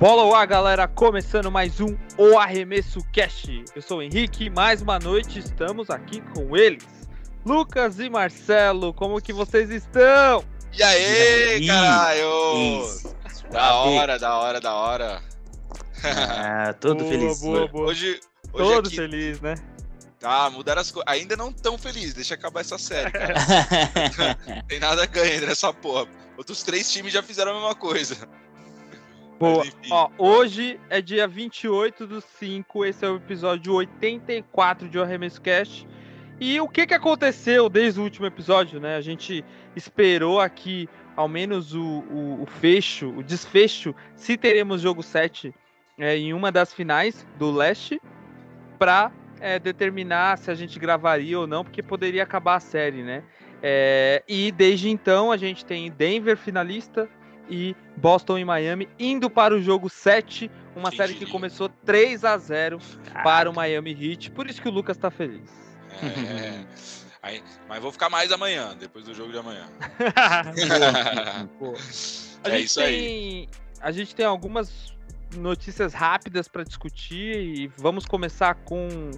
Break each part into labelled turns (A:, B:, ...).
A: Bola ar, galera, começando mais um O Arremesso Cast. Eu sou o Henrique, mais uma noite estamos aqui com eles. Lucas e Marcelo, como que vocês estão?
B: E aí, caralho? Da hora, da hora, da hora.
C: Ah, todo
A: Boa,
C: feliz.
A: boa, boa.
B: Hoje, hoje
A: Todo
B: aqui...
A: feliz, né?
B: Ah, mudaram as coisas. Ainda não tão feliz, deixa acabar essa série, cara. Tem nada ganhando nessa porra. Outros três times já fizeram a mesma coisa.
A: Boa. Ó, hoje é dia 28 do 5, esse é o episódio 84 de O Arremesso Cast. E o que que aconteceu desde o último episódio, né? A gente esperou aqui ao menos o, o, o fecho, o desfecho, se teremos jogo 7 é, em uma das finais do leste, para determinar se a gente gravaria ou não, porque poderia acabar a série, né? É, e desde então a gente tem Denver finalista e Boston e Miami indo para o jogo 7, uma série que começou 3 a 0 para o Miami Heat, por isso que o Lucas tá feliz.
B: É. Aí- mas vou ficar mais amanhã, depois do jogo de amanhã.
A: Pô.
B: É isso aí.
A: tem, A gente tem algumas notícias rápidas para discutir e vamos começar com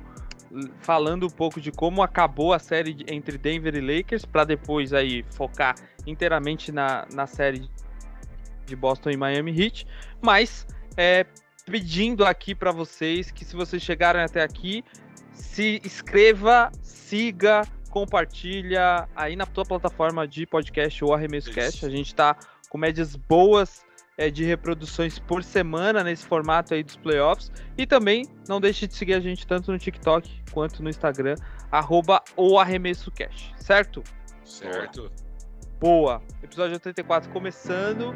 A: falando um pouco de como acabou a série entre Denver e Lakers para depois aí focar inteiramente na, na série de Boston e Miami Heat, mas é, pedindo aqui para vocês que se vocês chegaram até aqui, se inscreva, siga, compartilha aí na tua plataforma de podcast ou Arremesso. Cast. A gente tá com médias boas é, de reproduções por semana nesse formato aí dos playoffs. E também não deixe de seguir a gente tanto no TikTok quanto no Instagram, arroba o Arremesso Cast, certo?
B: certo?
A: Boa! Episódio 84 começando.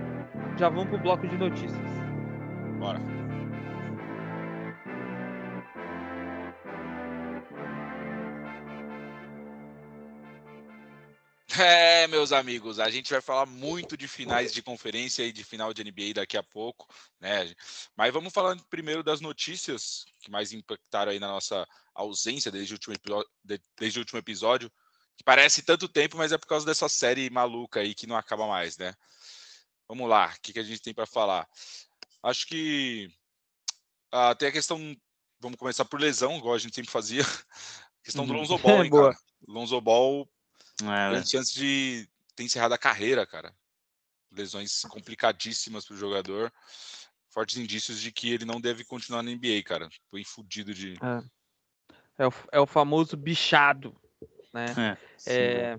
A: Já vamos pro bloco de notícias.
B: Bora. É, meus amigos, a gente vai falar muito de finais de conferência e de final de NBA daqui a pouco, né? Mas vamos falar primeiro das notícias que mais impactaram aí na nossa ausência desde o último, desde o último episódio, que parece tanto tempo, mas é por causa dessa série maluca aí que não acaba mais, né? Vamos lá, o que, que a gente tem para falar? Acho que ah, tem a questão. Vamos começar por lesão, igual a gente sempre fazia. A questão do
A: Uhum.
B: Lonzo Ball, hein, cara? Lonzo Ball,
C: É,
B: grande chance de ter encerrado a carreira, cara. Lesões complicadíssimas pro jogador. Fortes indícios de que ele não deve continuar na NBA, cara. Foi fudido de.
A: É o, é o famoso bichado, né?
C: sim.
A: É,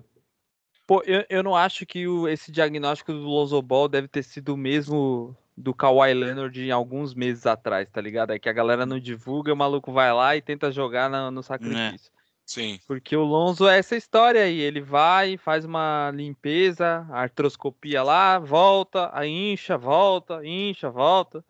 A: Pô, eu, eu não acho que o- esse diagnóstico do Lonzo Ball deve ter sido o mesmo do Kawhi Leonard em alguns meses atrás, tá ligado? É que a galera não divulga, o maluco vai lá e tenta jogar na- no sacrifício.
B: Sim.
A: Porque o Lonzo é essa história aí, ele vai, faz uma limpeza, artroscopia lá, volta, aí incha, volta, incha, volta.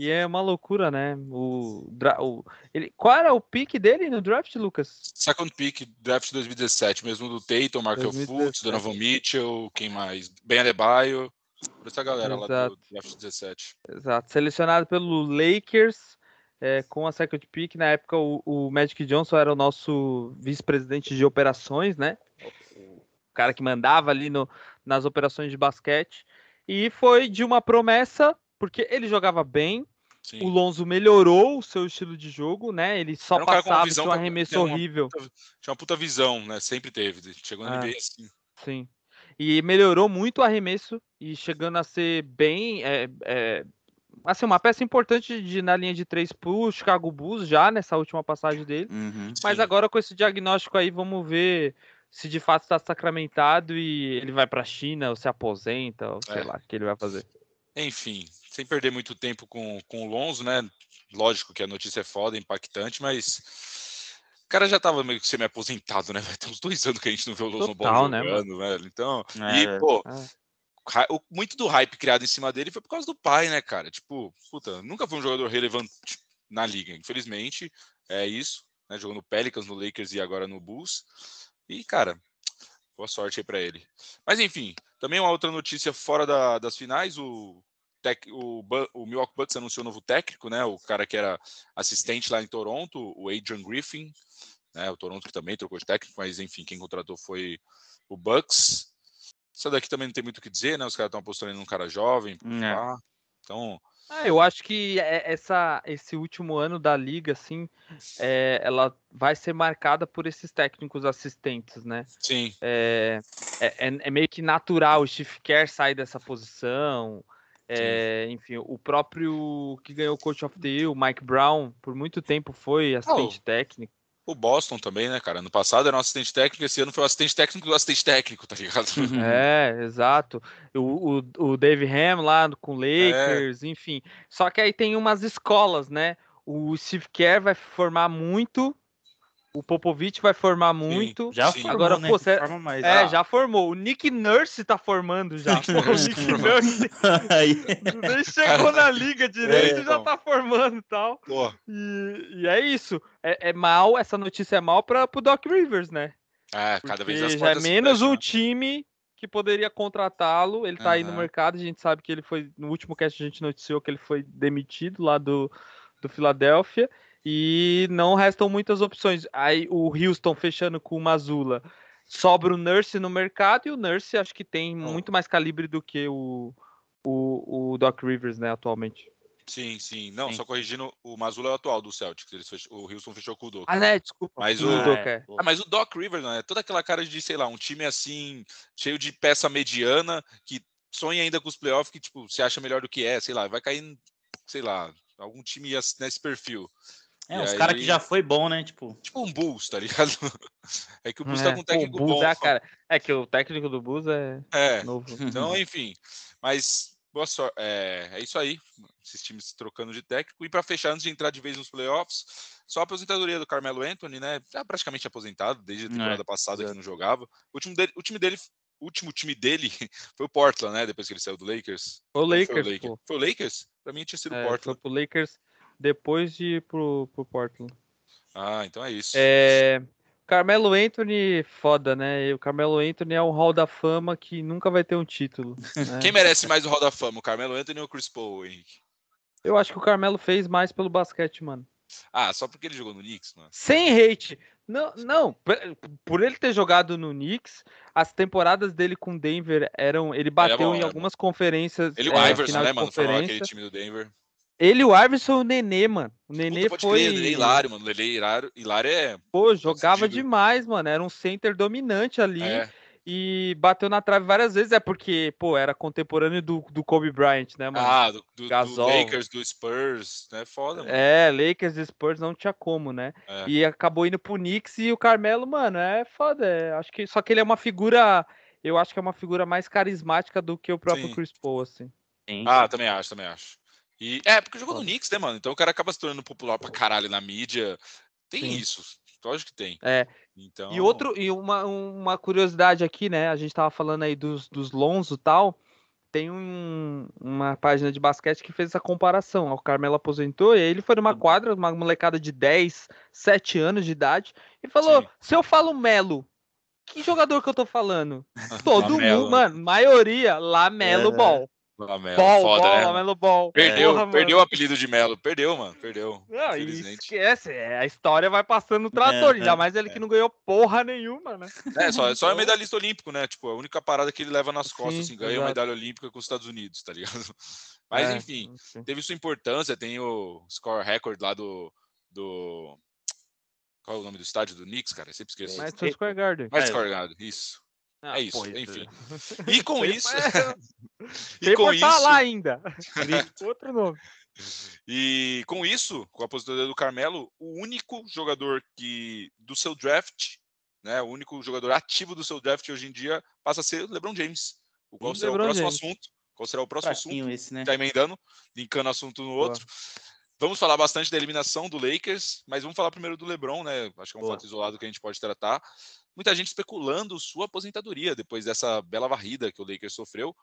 A: E é uma loucura, né? O, o- ele, qual era o pique dele no draft, Lucas?
B: Second pick, draft 2017, mesmo do Tatum, Markel
A: 2017.
B: Fultz, Donovan Mitchell, quem mais? Ben Adebayo. Por essa galera lá
A: Exato.
B: do draft 17.
A: Exato, selecionado pelo Lakers é, com a second pick. Na época, o, o Magic Johnson era o nosso vice-presidente de operações, né? O cara que mandava ali no, nas operações de basquete. E foi de uma promessa, porque ele jogava bem,
B: Sim.
A: o Lonzo melhorou o seu estilo de jogo, né? Ele só
B: um
A: passava,
B: visão
A: tinha um arremesso
B: tinha uma-
A: horrível.
B: Tinha uma puta visão, né? Sempre teve. Chegou na
A: Ah.
B: NBA assim.
A: Sim. E melhorou muito o arremesso e chegando a ser bem. É, é, assim, uma peça importante de, na linha de três pro Chicago Bulls já nessa última passagem dele.
C: Uhum.
A: Mas
B: Sim.
A: agora com esse diagnóstico aí, vamos ver se de fato está sacramentado e ele vai para a China ou se aposenta, ou sei
B: É.
A: lá o que ele vai fazer.
B: Enfim, sem perder muito tempo com, com o Lonzo, né? Lógico que a notícia é foda, impactante, mas o cara já tava meio que semi-aposentado, né? Vai ter uns dois anos que a gente não vê o Lonzo
A: Total,
B: Ball
A: né,
B: jogando, velho. Então,
C: É,
B: e, pô, o- muito do hype criado em cima dele foi por causa do pai, né, cara? Tipo, puta, nunca foi um jogador relevante na liga, infelizmente, é isso, né? Jogou no Pelicans, no Lakers e agora no Bulls. E, cara, boa sorte aí pra ele. Mas, enfim, também uma outra notícia fora da- das finais, o, tec- o, o Milwaukee Bucks anunciou um novo técnico, né? O cara que era assistente lá em Toronto, o Adrian Griffin, né? O Toronto que também trocou de técnico, mas enfim, quem contratou foi o Bucks. Isso daqui também não tem muito o que dizer, né? Os caras estão apostando num cara jovem.
C: É.
B: Então,
A: Ah, eu acho que é- essa, esse último ano da liga, assim, é, ela vai ser marcada por esses técnicos assistentes, né?
B: Sim.
A: É, é, é- é meio que natural o Steve Kerr sair dessa posição. É, enfim, o próprio que ganhou o Coach of the Year, o Mike Brown, por muito tempo foi assistente técnico.
B: O Boston também, né, cara? No passado era um assistente técnico, esse ano foi o assistente técnico do assistente técnico, tá ligado?
C: Uhum.
A: É, exato. O, o, o Dave Ham lá com Lakers, enfim. Só que aí tem umas escolas, né? O Steve Kerr vai formar muito, o Popovich vai formar muito.
C: Já
B: Sim.
C: formou,
A: Agora,
C: né?
A: pô, cê-
C: Forma mais.
A: É,
B: Ah.
A: já formou. O Nick Nurse tá formando já. Pô, o Nick Nurse
C: Aí,
A: nem chegou na liga direito e já
B: então.
A: tá formando e tal. E, e é isso. É, é mal, essa notícia é mal para pro Doc Rivers, né?
B: é, cada vez as
A: Porque já é menos
B: fecham,
A: um time que poderia contratá-lo. Ele tá aí no mercado, a gente sabe que ele foi. No último cast a gente noticiou que ele foi demitido lá do, do Philadelphia. E não restam muitas opções. Aí o Houston fechando com o Mazula. Sobra o Nurse no mercado e o Nurse acho que tem
B: Oh.
A: muito mais calibre do que o, o, o Doc Rivers, né, atualmente.
B: Sim, sim. Não,
C: Sim.
B: só corrigindo, o Mazula é o atual do Celtics. Eles fechou- o Houston fechou com o Doc.
A: Ah, né? Desculpa.
B: Mas
A: o
B: o-
A: Doc, é.
B: Ah, mas o Doc Rivers, né? Toda aquela cara de, sei lá, um time assim, cheio de peça mediana, que sonha ainda com os playoffs, que, tipo, se acha melhor do que é, sei lá, vai cair, sei lá, algum time ass- nesse perfil.
C: É,
B: E
C: os caras
B: aí-
C: que já foi bom, né? Tipo,
B: Tipo um Bulls, tá ligado? É que o Bulls
A: É,
B: tá com um técnico
A: Bulls
B: bom.
A: é, cara. é que o técnico do Bulls é
B: É,
A: novo.
B: então, enfim. Mas, boa sorte. É, é isso aí. Esses times trocando de técnico. E para fechar, antes de entrar de vez nos playoffs, só a aposentadoria do Carmelo Anthony, né? Já praticamente aposentado, desde a
C: É,
B: temporada passada que não jogava. O, último dele, o time dele. O último time dele foi o Portland, né? Depois que ele saiu do Lakers.
A: Foi o
B: foi
A: Lakers,
B: Lakers?
A: pô.
B: Foi o Lakers? Pra mim tinha sido o
A: É, foi
B: Portland.
A: pro Lakers depois de ir pro, pro Portland.
B: Ah, então é isso.
A: É, Carmelo Anthony, foda, né? E o Carmelo Anthony é um hall da fama que nunca vai ter um título. né?
B: Quem merece mais o Hall da Fama? O Carmelo Anthony ou o Chris Paul, Henrique?
A: Eu acho que o Carmelo fez mais pelo basquete, mano.
B: Ah, só porque ele jogou no Knicks, mano.
A: Sem hate. Não, não, por ele ter jogado no Knicks, as temporadas dele com Denver eram. Ele bateu
B: bom,
A: em
B: era
A: algumas conferências.
B: Ele e o
A: é,
B: Iverson, né, mano? Formava aquele time do Denver.
A: Ele, o Iverson e o Nenê, mano. O Nenê
B: Puta,
A: foi.
B: crer, é hilário, mano. É hilário. Hilário é.
A: Pô, jogava
B: sentido.
A: demais, mano. Era um center dominante ali.
B: é
A: E bateu na trave várias vezes. É porque, pô, era contemporâneo do, do Kobe Bryant, né, mano?
B: ah, do, do- do. Lakers, do Spurs, né? Foda, mano.
A: É, Lakers e Spurs não tinha como, né?
B: É.
A: E acabou indo pro Knicks e o Carmelo, mano, é foda. é, acho que, só que ele é uma figura. Eu acho que é uma figura mais carismática do que o próprio
B: Sim.
A: Chris Paul, assim.
C: sim.
B: Ah, também acho, também acho. E, é, porque jogou no
A: Foda.
B: Knicks, né, mano? Então o cara acaba se tornando popular pra caralho na mídia. Tem
A: Sim.
B: isso. Lógico que tem.
A: É.
B: Então,
A: E outro, e uma, uma curiosidade aqui, né? A gente tava falando aí dos, dos Lonzo e tal. Tem um- uma página de basquete que fez essa comparação. O Carmelo aposentou e ele foi numa quadra, uma molecada de 10, 7 anos de idade, e falou:
B: Sim.
A: se eu falo Melo, que jogador que eu tô falando? Todo mundo, mano, maioria, Lamelo
C: É.
A: Ball.
B: Lamelo,
A: Ball,
B: foda,
A: Ball,
B: né?
A: Lamelo Ball.
B: Perdeu,
A: Porra,
B: perdeu o apelido de Melo. Perdeu, mano. Perdeu.
A: Não, esquece, é, a história vai passando o trator,
C: É,
A: ainda
C: é,
A: mais ele que não ganhou porra nenhuma, né?
B: É, só, só é
A: Então-
B: medalhista olímpico, né? Tipo, a única parada que ele leva nas costas,
A: Sim,
B: assim, ganha uma medalha olímpica com os Estados Unidos, tá ligado? Mas
A: É,
B: enfim, teve sua importância, tem o score record lá do. do... Qual é o nome do estádio do Knicks, cara? Eu sempre esqueço.
A: Madison Square Garden.
B: Mais
C: É.
B: score Garden, isso.
A: Ah,
B: é isso, enfim. E com isso. E com isso.
A: tá lá ainda. Outro nome.
B: E com isso, com a aposentadoria do Carmelo, o único jogador que do seu draft, né, o único jogador ativo do seu draft hoje em dia passa a ser o LeBron James. O qual será
A: LeBron
B: o próximo
A: James.
B: assunto? Qual será o próximo assunto?
C: Esse, né?
B: Já emendando, linkando assunto no
A: Boa.
B: outro. Vamos falar bastante da eliminação do Lakers, mas vamos falar primeiro do LeBron, né? Acho que é um
C: Boa.
B: fato isolado que a gente pode tratar. Muita gente especulando sua aposentadoria depois dessa bela varrida que o Lakers sofreu.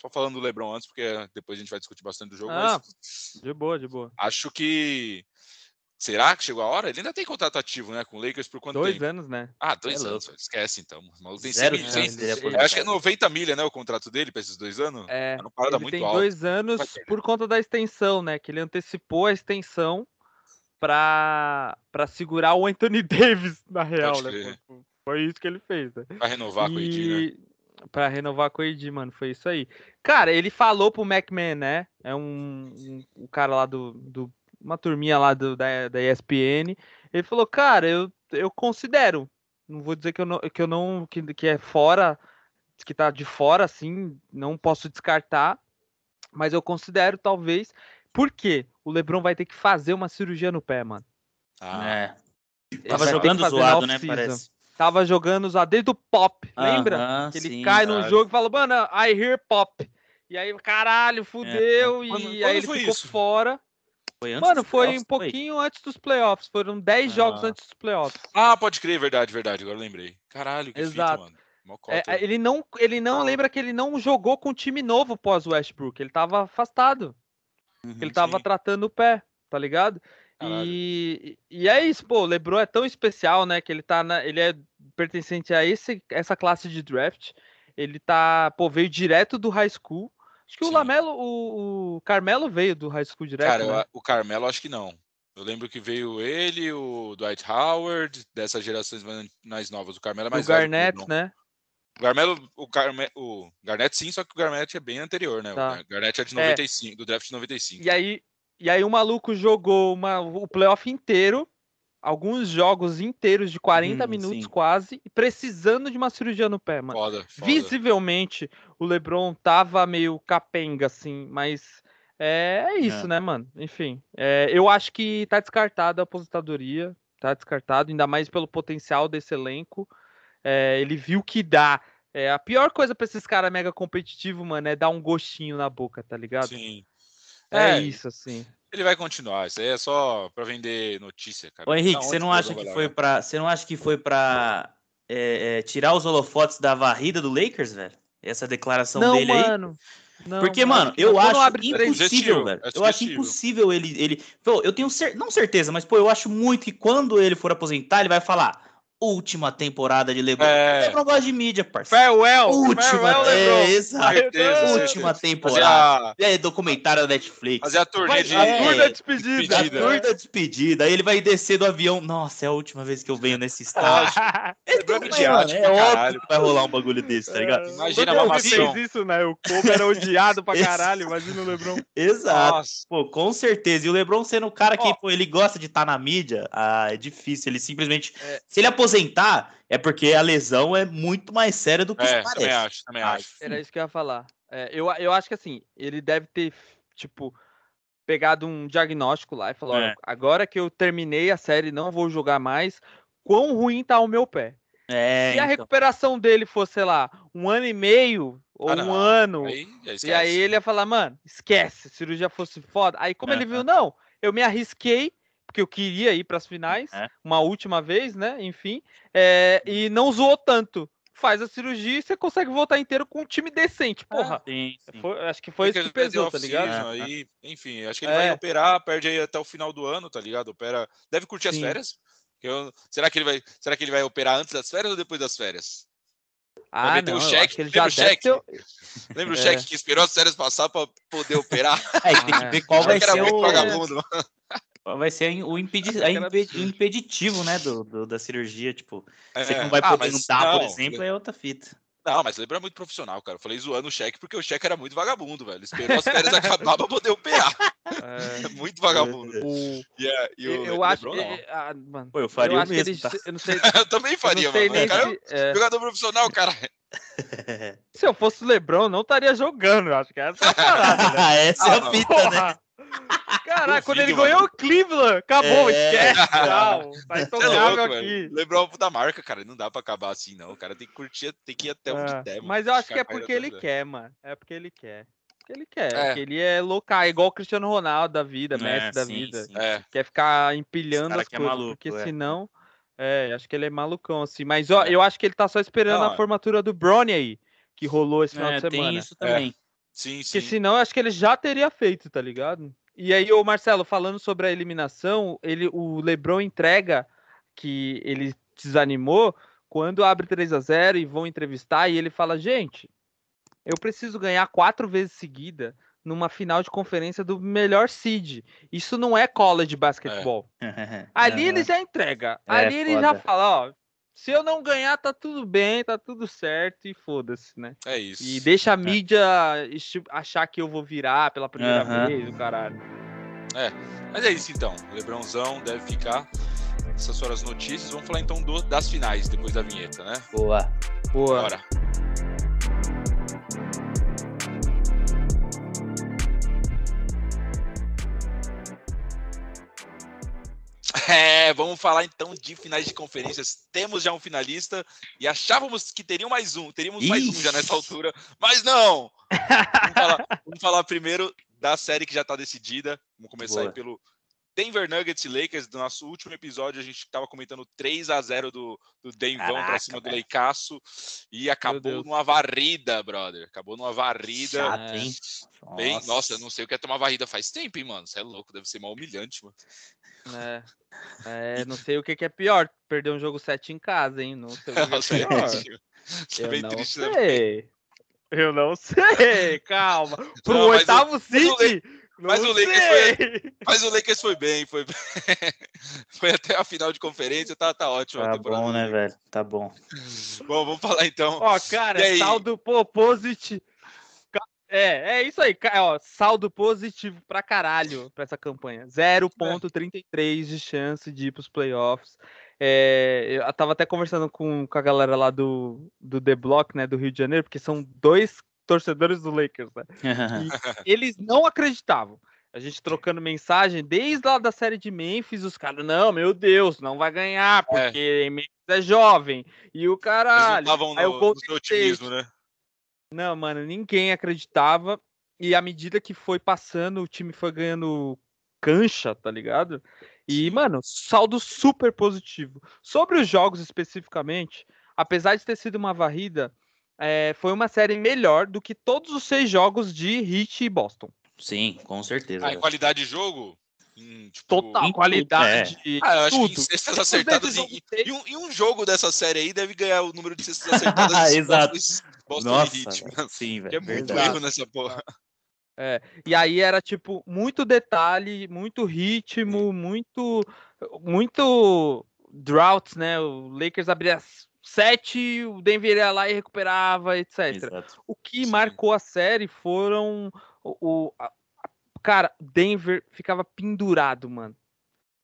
B: Só falando do LeBron antes, porque depois a gente vai discutir bastante do jogo.
A: Ah,
B: mas
A: de boa, de boa.
B: acho que. Será que chegou a hora? Ele ainda tem contrato ativo, né? Com o Lakers por quanto
A: Dois
B: tempo?
A: anos, né?
B: Ah, dois
C: É
B: anos. Esquece então. O maluco tem
C: Zero
B: 100
C: chance
B: milhões.
C: dele
A: Eu
B: Eu acho que é
C: aposentar.
B: 90 milha, né? O contrato dele para esses dois anos.
A: É,
B: parada
A: ele
B: muito
A: tem
B: alta.
A: dois anos
B: perder.
A: por conta da extensão, né? Que ele antecipou a extensão pra, pra segurar o Anthony Davis, na real, né? Foi- Foi isso que ele fez, né?
B: Vai renovar com o AD, né?
A: E Pra renovar com o mano. Foi isso aí. Cara, ele falou pro McMahon, né? É um, um, um cara lá do, do. Uma turminha lá do, da, da ESPN. Ele falou, cara, eu, eu considero. Não vou dizer que eu não. Que, eu não que, que é fora. Que tá de fora, assim. Não posso descartar. Mas eu considero, talvez. Por quê? O Lebron vai ter que fazer uma cirurgia no pé, mano.
B: Ah,
C: É.
A: Ele
C: Tava jogando zoado, né? Parece.
A: Tava jogando já desde o pop, lembra?
C: Aham,
A: Que ele
C: sim.
A: cai num
B: caralho.
A: jogo e fala, mano, I hear pop. E aí, caralho, fudeu.
B: Quando-
A: e
B: quando
A: aí ele
B: foi
A: ficou
B: isso?
A: fora.
C: Foi antes
A: Mano, foi um pouquinho antes dos playoffs. Foram 10 jogos
C: Ah.
A: antes dos playoffs.
B: Ah, pode crer, verdade, verdade. Agora eu lembrei. Caralho, que
A: Exato.
B: fita, mano.
A: É, é, ele não, ele não lembra que ele não jogou com time novo pós Westbrook. Ele tava afastado.
C: Uhum.
A: Ele tava
B: sim.
A: tratando o pé, tá ligado?
B: Caralho.
A: E, e é isso, pô, o LeBron é tão especial, né, que ele tá na, ele é pertencente a esse, essa classe de draft. Ele tá, pô, veio direto do high school. Acho que o
B: Sim.
A: Lamelo, o, o Carmelo veio do high school direto,
B: Cara,
A: né?
B: o Carmelo acho que não. Eu lembro que veio ele, o Dwight Howard, dessas gerações mais- novas. O Carmelo é
A: o
B: mais o
A: Garnett, né?
B: O Carmelo, o, Carme, o Garnett sim, só que o Garnett é bem anterior, né?
A: Tá.
B: O Garnett é de
A: É.
B: 95, do draft de 95.
A: E aí, e aí o maluco jogou uma, o playoff inteiro, alguns jogos inteiros de 40
C: Uhum,
A: minutos
C: sim.
A: quase, e precisando de uma cirurgia no pé, mano.
B: Foda, foda.
A: Visivelmente, o LeBron tava meio capenga, assim, mas é, é isso,
C: É.
A: né, mano? Enfim, é, eu acho que tá descartada a aposentadoria, tá descartado, ainda mais pelo potencial desse elenco. É, ele viu que dá. É, a pior coisa pra esses caras mega competitivos, mano, é dar um gostinho na boca, tá ligado?
B: Sim.
A: É,
B: É,
A: isso, assim.
B: Ele vai continuar. Isso aí é só pra vender notícia, cara.
C: Ô Henrique,
B: Da
C: você não
B: o
C: acha que foi pra. Você não acha que foi pra é, é, tirar os holofotes da varrida do Lakers, velho? Essa declaração
A: Não,
C: dele aí?
A: mano. Não,
C: Porque,
A: não
C: mano,
A: que
C: eu
A: não. Quando
C: acho impossível, velho.
B: é
C: Eu acho impossível ele. ele... Pô, eu tenho cer... não certeza, mas, pô, eu acho muito que quando ele for aposentar, ele vai falar. Última temporada de LeBron.
B: É.
C: O LeBron gosta de mídia, parceiro.
A: Farewell!
C: Última,
A: farewell, LeBron.
C: é, exato.
B: Certeza,
C: Última
B: certeza.
C: temporada.
B: Fazer a,
C: E aí, documentário da Netflix.
B: fazer a turnê
A: Vai,
B: de.
A: a
C: É.
A: tour da despedida.
C: Da
B: despedida.
C: tour da despedida. Aí ele vai descer do avião. Nossa, é a última vez que eu venho nesse estádio. Ele
B: Lebron é
C: tem-
B: midiático
C: mano, é que vai rolar um bagulho desse, tá ligado?
B: Imagina a
A: Quando eu
B: mamação.
A: fez isso, né? O Kobe era odiado pra caralho. Imagina o LeBron.
C: Exato.
B: Nossa.
C: Pô, com certeza. E o LeBron sendo o cara que
A: Ó.
C: pô, ele gosta de estar na mídia, ah, é difícil. Ele simplesmente.
A: É.
C: Se ele aposentar, é porque a lesão é muito mais séria do que
B: É,
C: isso
B: também
C: parece.
B: acho, também
C: Ah,
B: acho.
A: Era isso que eu ia falar. É, eu, eu acho que assim, ele deve ter, tipo, pegado um diagnóstico lá e falou:
C: É.
A: "Olha, agora que eu terminei a série, não vou jogar mais. Quão ruim tá o meu pé?
C: É,
A: Se a
C: então.
A: recuperação dele fosse, sei lá, um ano e meio ou
B: Ah,
A: um ano,
B: Aí,
A: e
B: aí
A: ele ia falar, mano, esquece, cirurgia fosse foda. Aí, como ele
C: Aham.
A: viu, não, eu me arrisquei, porque eu queria ir para as finais,
C: É.
A: uma última vez, né? Enfim, é, e não zoou tanto. Faz a cirurgia e você consegue voltar inteiro com um time decente. Porra,
C: Sim, sim.
A: foi- acho que foi isso que pesou, tá ligado?
C: É,
B: Aí, enfim, acho que ele
A: É.
B: vai operar, perde aí até o final do ano, tá ligado? Opera. Deve curtir as
A: Sim.
B: férias. Que eu- Será, que ele vai... Será que ele vai operar antes das férias ou depois das férias?
A: Ah, não, eu
B: cheque, lembra
A: já
B: o cheque?
A: ter...
B: Lembra o
A: É.
B: cheque que esperou as férias passar pra poder operar?
C: É, tem que
A: Ah,
C: ver qual vai ser o.
B: vagabundo.
C: Vai ser o, impedi... A
A: que
C: impeditivo, né, do, do- da cirurgia. Tipo, você
B: É.
C: não vai
B: Ah,
C: poder
B: mas
C: andar, por
B: não,
C: exemplo, é outra fita.
B: Não, mas lembra muito profissional, cara. Eu falei zoando o cheque porque o cheque era muito vagabundo, velho. Esperou as férias acabar pra poder operar.
A: É,
B: muito vagabundo.
A: o-
B: E, a- e o
A: eu, eu acho.
B: Não.
A: é, ah, mano,
C: Pô, eu faria
A: eu
C: o
A: acho que
C: mesmo,
A: ele,
C: tá?
A: eu não sei,
B: Eu também
A: eu
B: faria,
A: não sei
B: mano.
A: nem
B: O cara é
A: se, é,
B: jogador profissional, cara.
A: se eu fosse o LeBron, não estaria jogando. eu Acho que essa é a parada, né?
C: Ah, essa é
B: Ah,
C: a
B: não.
C: fita, né?
A: Caraca, quando ele
B: Duvido,
A: ganhou o Cleveland, acabou,
C: É.
A: esquece. Não, tá
B: é louco,
A: aqui.
B: é o da marca, cara. Não dá pra acabar assim, não. O cara tem que curtir, tem que ir até onde
A: É,
B: der, mano.
A: Mas eu acho que é porque ele quer, mano. É porque ele quer. Porque ele quer.
B: É.
A: Porque ele é louco, é igual o Cristiano Ronaldo da vida, Messi
C: É,
A: da
C: sim,
A: vida.
C: sim.
B: É.
A: Quer ficar empilhando as
C: é
A: coisas,
C: maluco,
A: porque
C: é.
A: senão. É, acho que ele é malucão, assim. Mas ó,
B: É.
A: eu acho que ele tá só esperando
B: Não,
A: a
B: é.
A: formatura do Brony aí, que rolou esse final
C: É,
A: de semana.
C: tem isso também.
B: Sim,
A: Porque
B: sim.
A: senão eu acho que ele já teria feito, tá ligado? E aí, o Marcelo, falando sobre a eliminação, ele, o Lebron entrega que ele desanimou quando abre 3 a 0 e vão entrevistar e ele fala: gente, eu preciso ganhar quatro vezes seguida numa final de conferência do melhor seed. Isso não é college basketball. Ali ele já entrega.
C: É,
A: Ali ele já
C: foda.
A: fala, ó. Se eu não ganhar, tá tudo bem, tá tudo certo e foda-se, né?
B: É isso.
A: E deixa a mídia achar que eu vou virar pela primeira uhum. vez, o caralho.
B: É, mas é isso então. O Lebrãozão deve ficar. Essas foram as notícias. Vamos falar então do, das finais depois da vinheta, né?
C: Boa.
A: Boa. Bora.
B: É, vamos falar então de finais de conferências. Temos já um finalista e achávamos que teriam mais um, teríamos Ixi. mais um já nessa altura, mas não! vamos, falar, vamos falar primeiro da série que já está decidida. Vamos começar Boa. aí pelo Denver Nuggets e Lakers, do nosso último episódio, a gente estava comentando 3 a 0 do, do Denvão para cima do Leicaço e acabou numa varrida, brother. Acabou numa varrida. Chato, hein? Bem, nossa. nossa, eu não sei o que é tomar varrida faz tempo, hein, mano. Você é louco, deve ser mal humilhante, mano.
A: É. é não sei o que, é pior, perder um jogo 7 em casa, hein? Não sei o que, é pior. eu bem não triste, sei. Né? Eu não sei, calma. Pro não, oitavo City.
B: Mas o, Lakers foi, mas o Lakers foi bem, foi bem. foi até a final de conferência, tá, tá ótimo.
C: Tá bom, né, velho? Tá bom.
B: bom, vamos falar então.
A: Ó, cara, saldo pô, positivo. É, é isso aí, ó, saldo positivo pra caralho pra essa campanha. 0.33 de chance de ir pros playoffs. É, eu tava até conversando com, com a galera lá do, do The Block, né, do Rio de Janeiro, porque são dois torcedores do Lakers, né? eles não acreditavam. A gente trocando mensagem desde lá da série de Memphis, os caras, não, meu Deus, não vai ganhar, é. porque é. Memphis é jovem. E o caralho. Eles
B: estavam no, no seu otimismo, né?
A: Não, mano, ninguém acreditava. E à medida que foi passando, o time foi ganhando cancha, tá ligado? E, mano, saldo super positivo. Sobre os jogos especificamente, apesar de ter sido uma varrida, é, foi uma série melhor do que todos os seis jogos de Heat e Boston.
C: Sim, com certeza.
B: Ah, qualidade de jogo?
A: Em, tipo, Total, qualidade.
B: É. Ah, eu acho tudo. que em cestas acertadas. Em, em, um, em, um, jogo dessa série aí deve ganhar o número de cestas acertadas.
C: Exato.
B: Boston Nossa,
C: Heat. Sim, velho.
B: É muito erro nessa porra.
A: É, e aí era tipo muito detalhe, muito ritmo, muito muito droughts, né? O Lakers abria 7, o Denver ia lá e recuperava, etc. Exato. O que Sim. marcou a série foram o, o a, cara, Denver ficava pendurado, mano.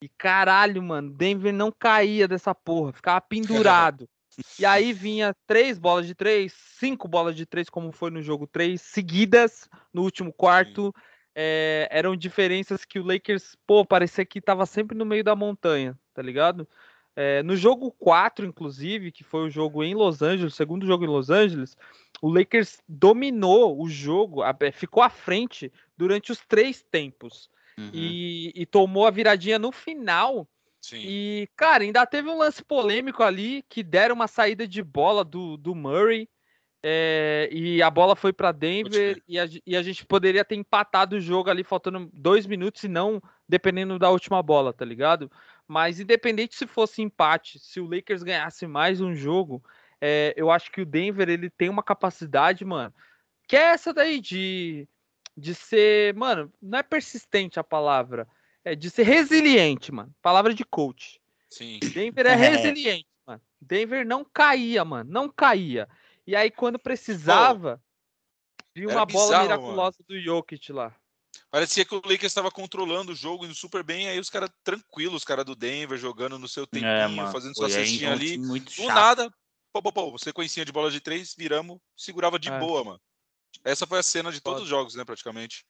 A: E caralho, mano, Denver não caía dessa porra, ficava pendurado. e aí vinha três bolas de três, cinco bolas de três, como foi no jogo três, seguidas no último quarto. É, eram diferenças que o Lakers, pô, parecia que tava sempre no meio da montanha, tá ligado? É, no jogo 4, inclusive, que foi o jogo em Los Angeles, segundo jogo em Los Angeles, o Lakers dominou o jogo, ficou à frente durante os três tempos. Uhum. E, e, tomou a viradinha no final. Sim. E, cara, ainda teve um lance polêmico ali que deram uma saída de bola do, do Murray. É, e a bola foi para Denver e a, e a, gente poderia ter empatado o jogo ali faltando dois minutos e não dependendo da última bola, tá ligado? Mas independente se fosse empate, se o Lakers ganhasse mais um jogo, é, eu acho que o Denver ele tem uma capacidade, mano, que é essa daí de, de ser, mano, não é persistente a palavra, é de ser resiliente, mano. Palavra de coach.
B: Sim.
A: Denver é, é. resiliente, mano. Denver não caía, mano, não caía. E aí quando precisava, viu uma bola bizarro, miraculosa mano. do Jokic lá.
B: Parecia que o Lakers estava controlando o jogo, indo super bem, aí os caras tranquilos, os caras do Denver jogando no seu é, tempinho, é, fazendo sua cestinha é ali. Do nada, pô, pô, pô, sequencinha de bola de três, viramos, segurava de é. boa, mano. Essa foi a cena de todos Foda. os jogos, né, praticamente.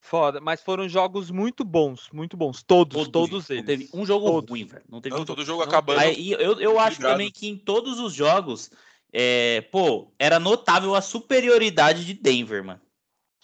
A: Foda, mas foram jogos muito bons, muito bons. Todos, todos, todos eles.
C: Não teve um jogo todos. ruim, velho. Não teve
B: não,
C: um
B: todo jogo acabando.
C: Aí, eu, eu acho também que em todos os jogos, é, pô, era notável a superioridade de Denver, mano.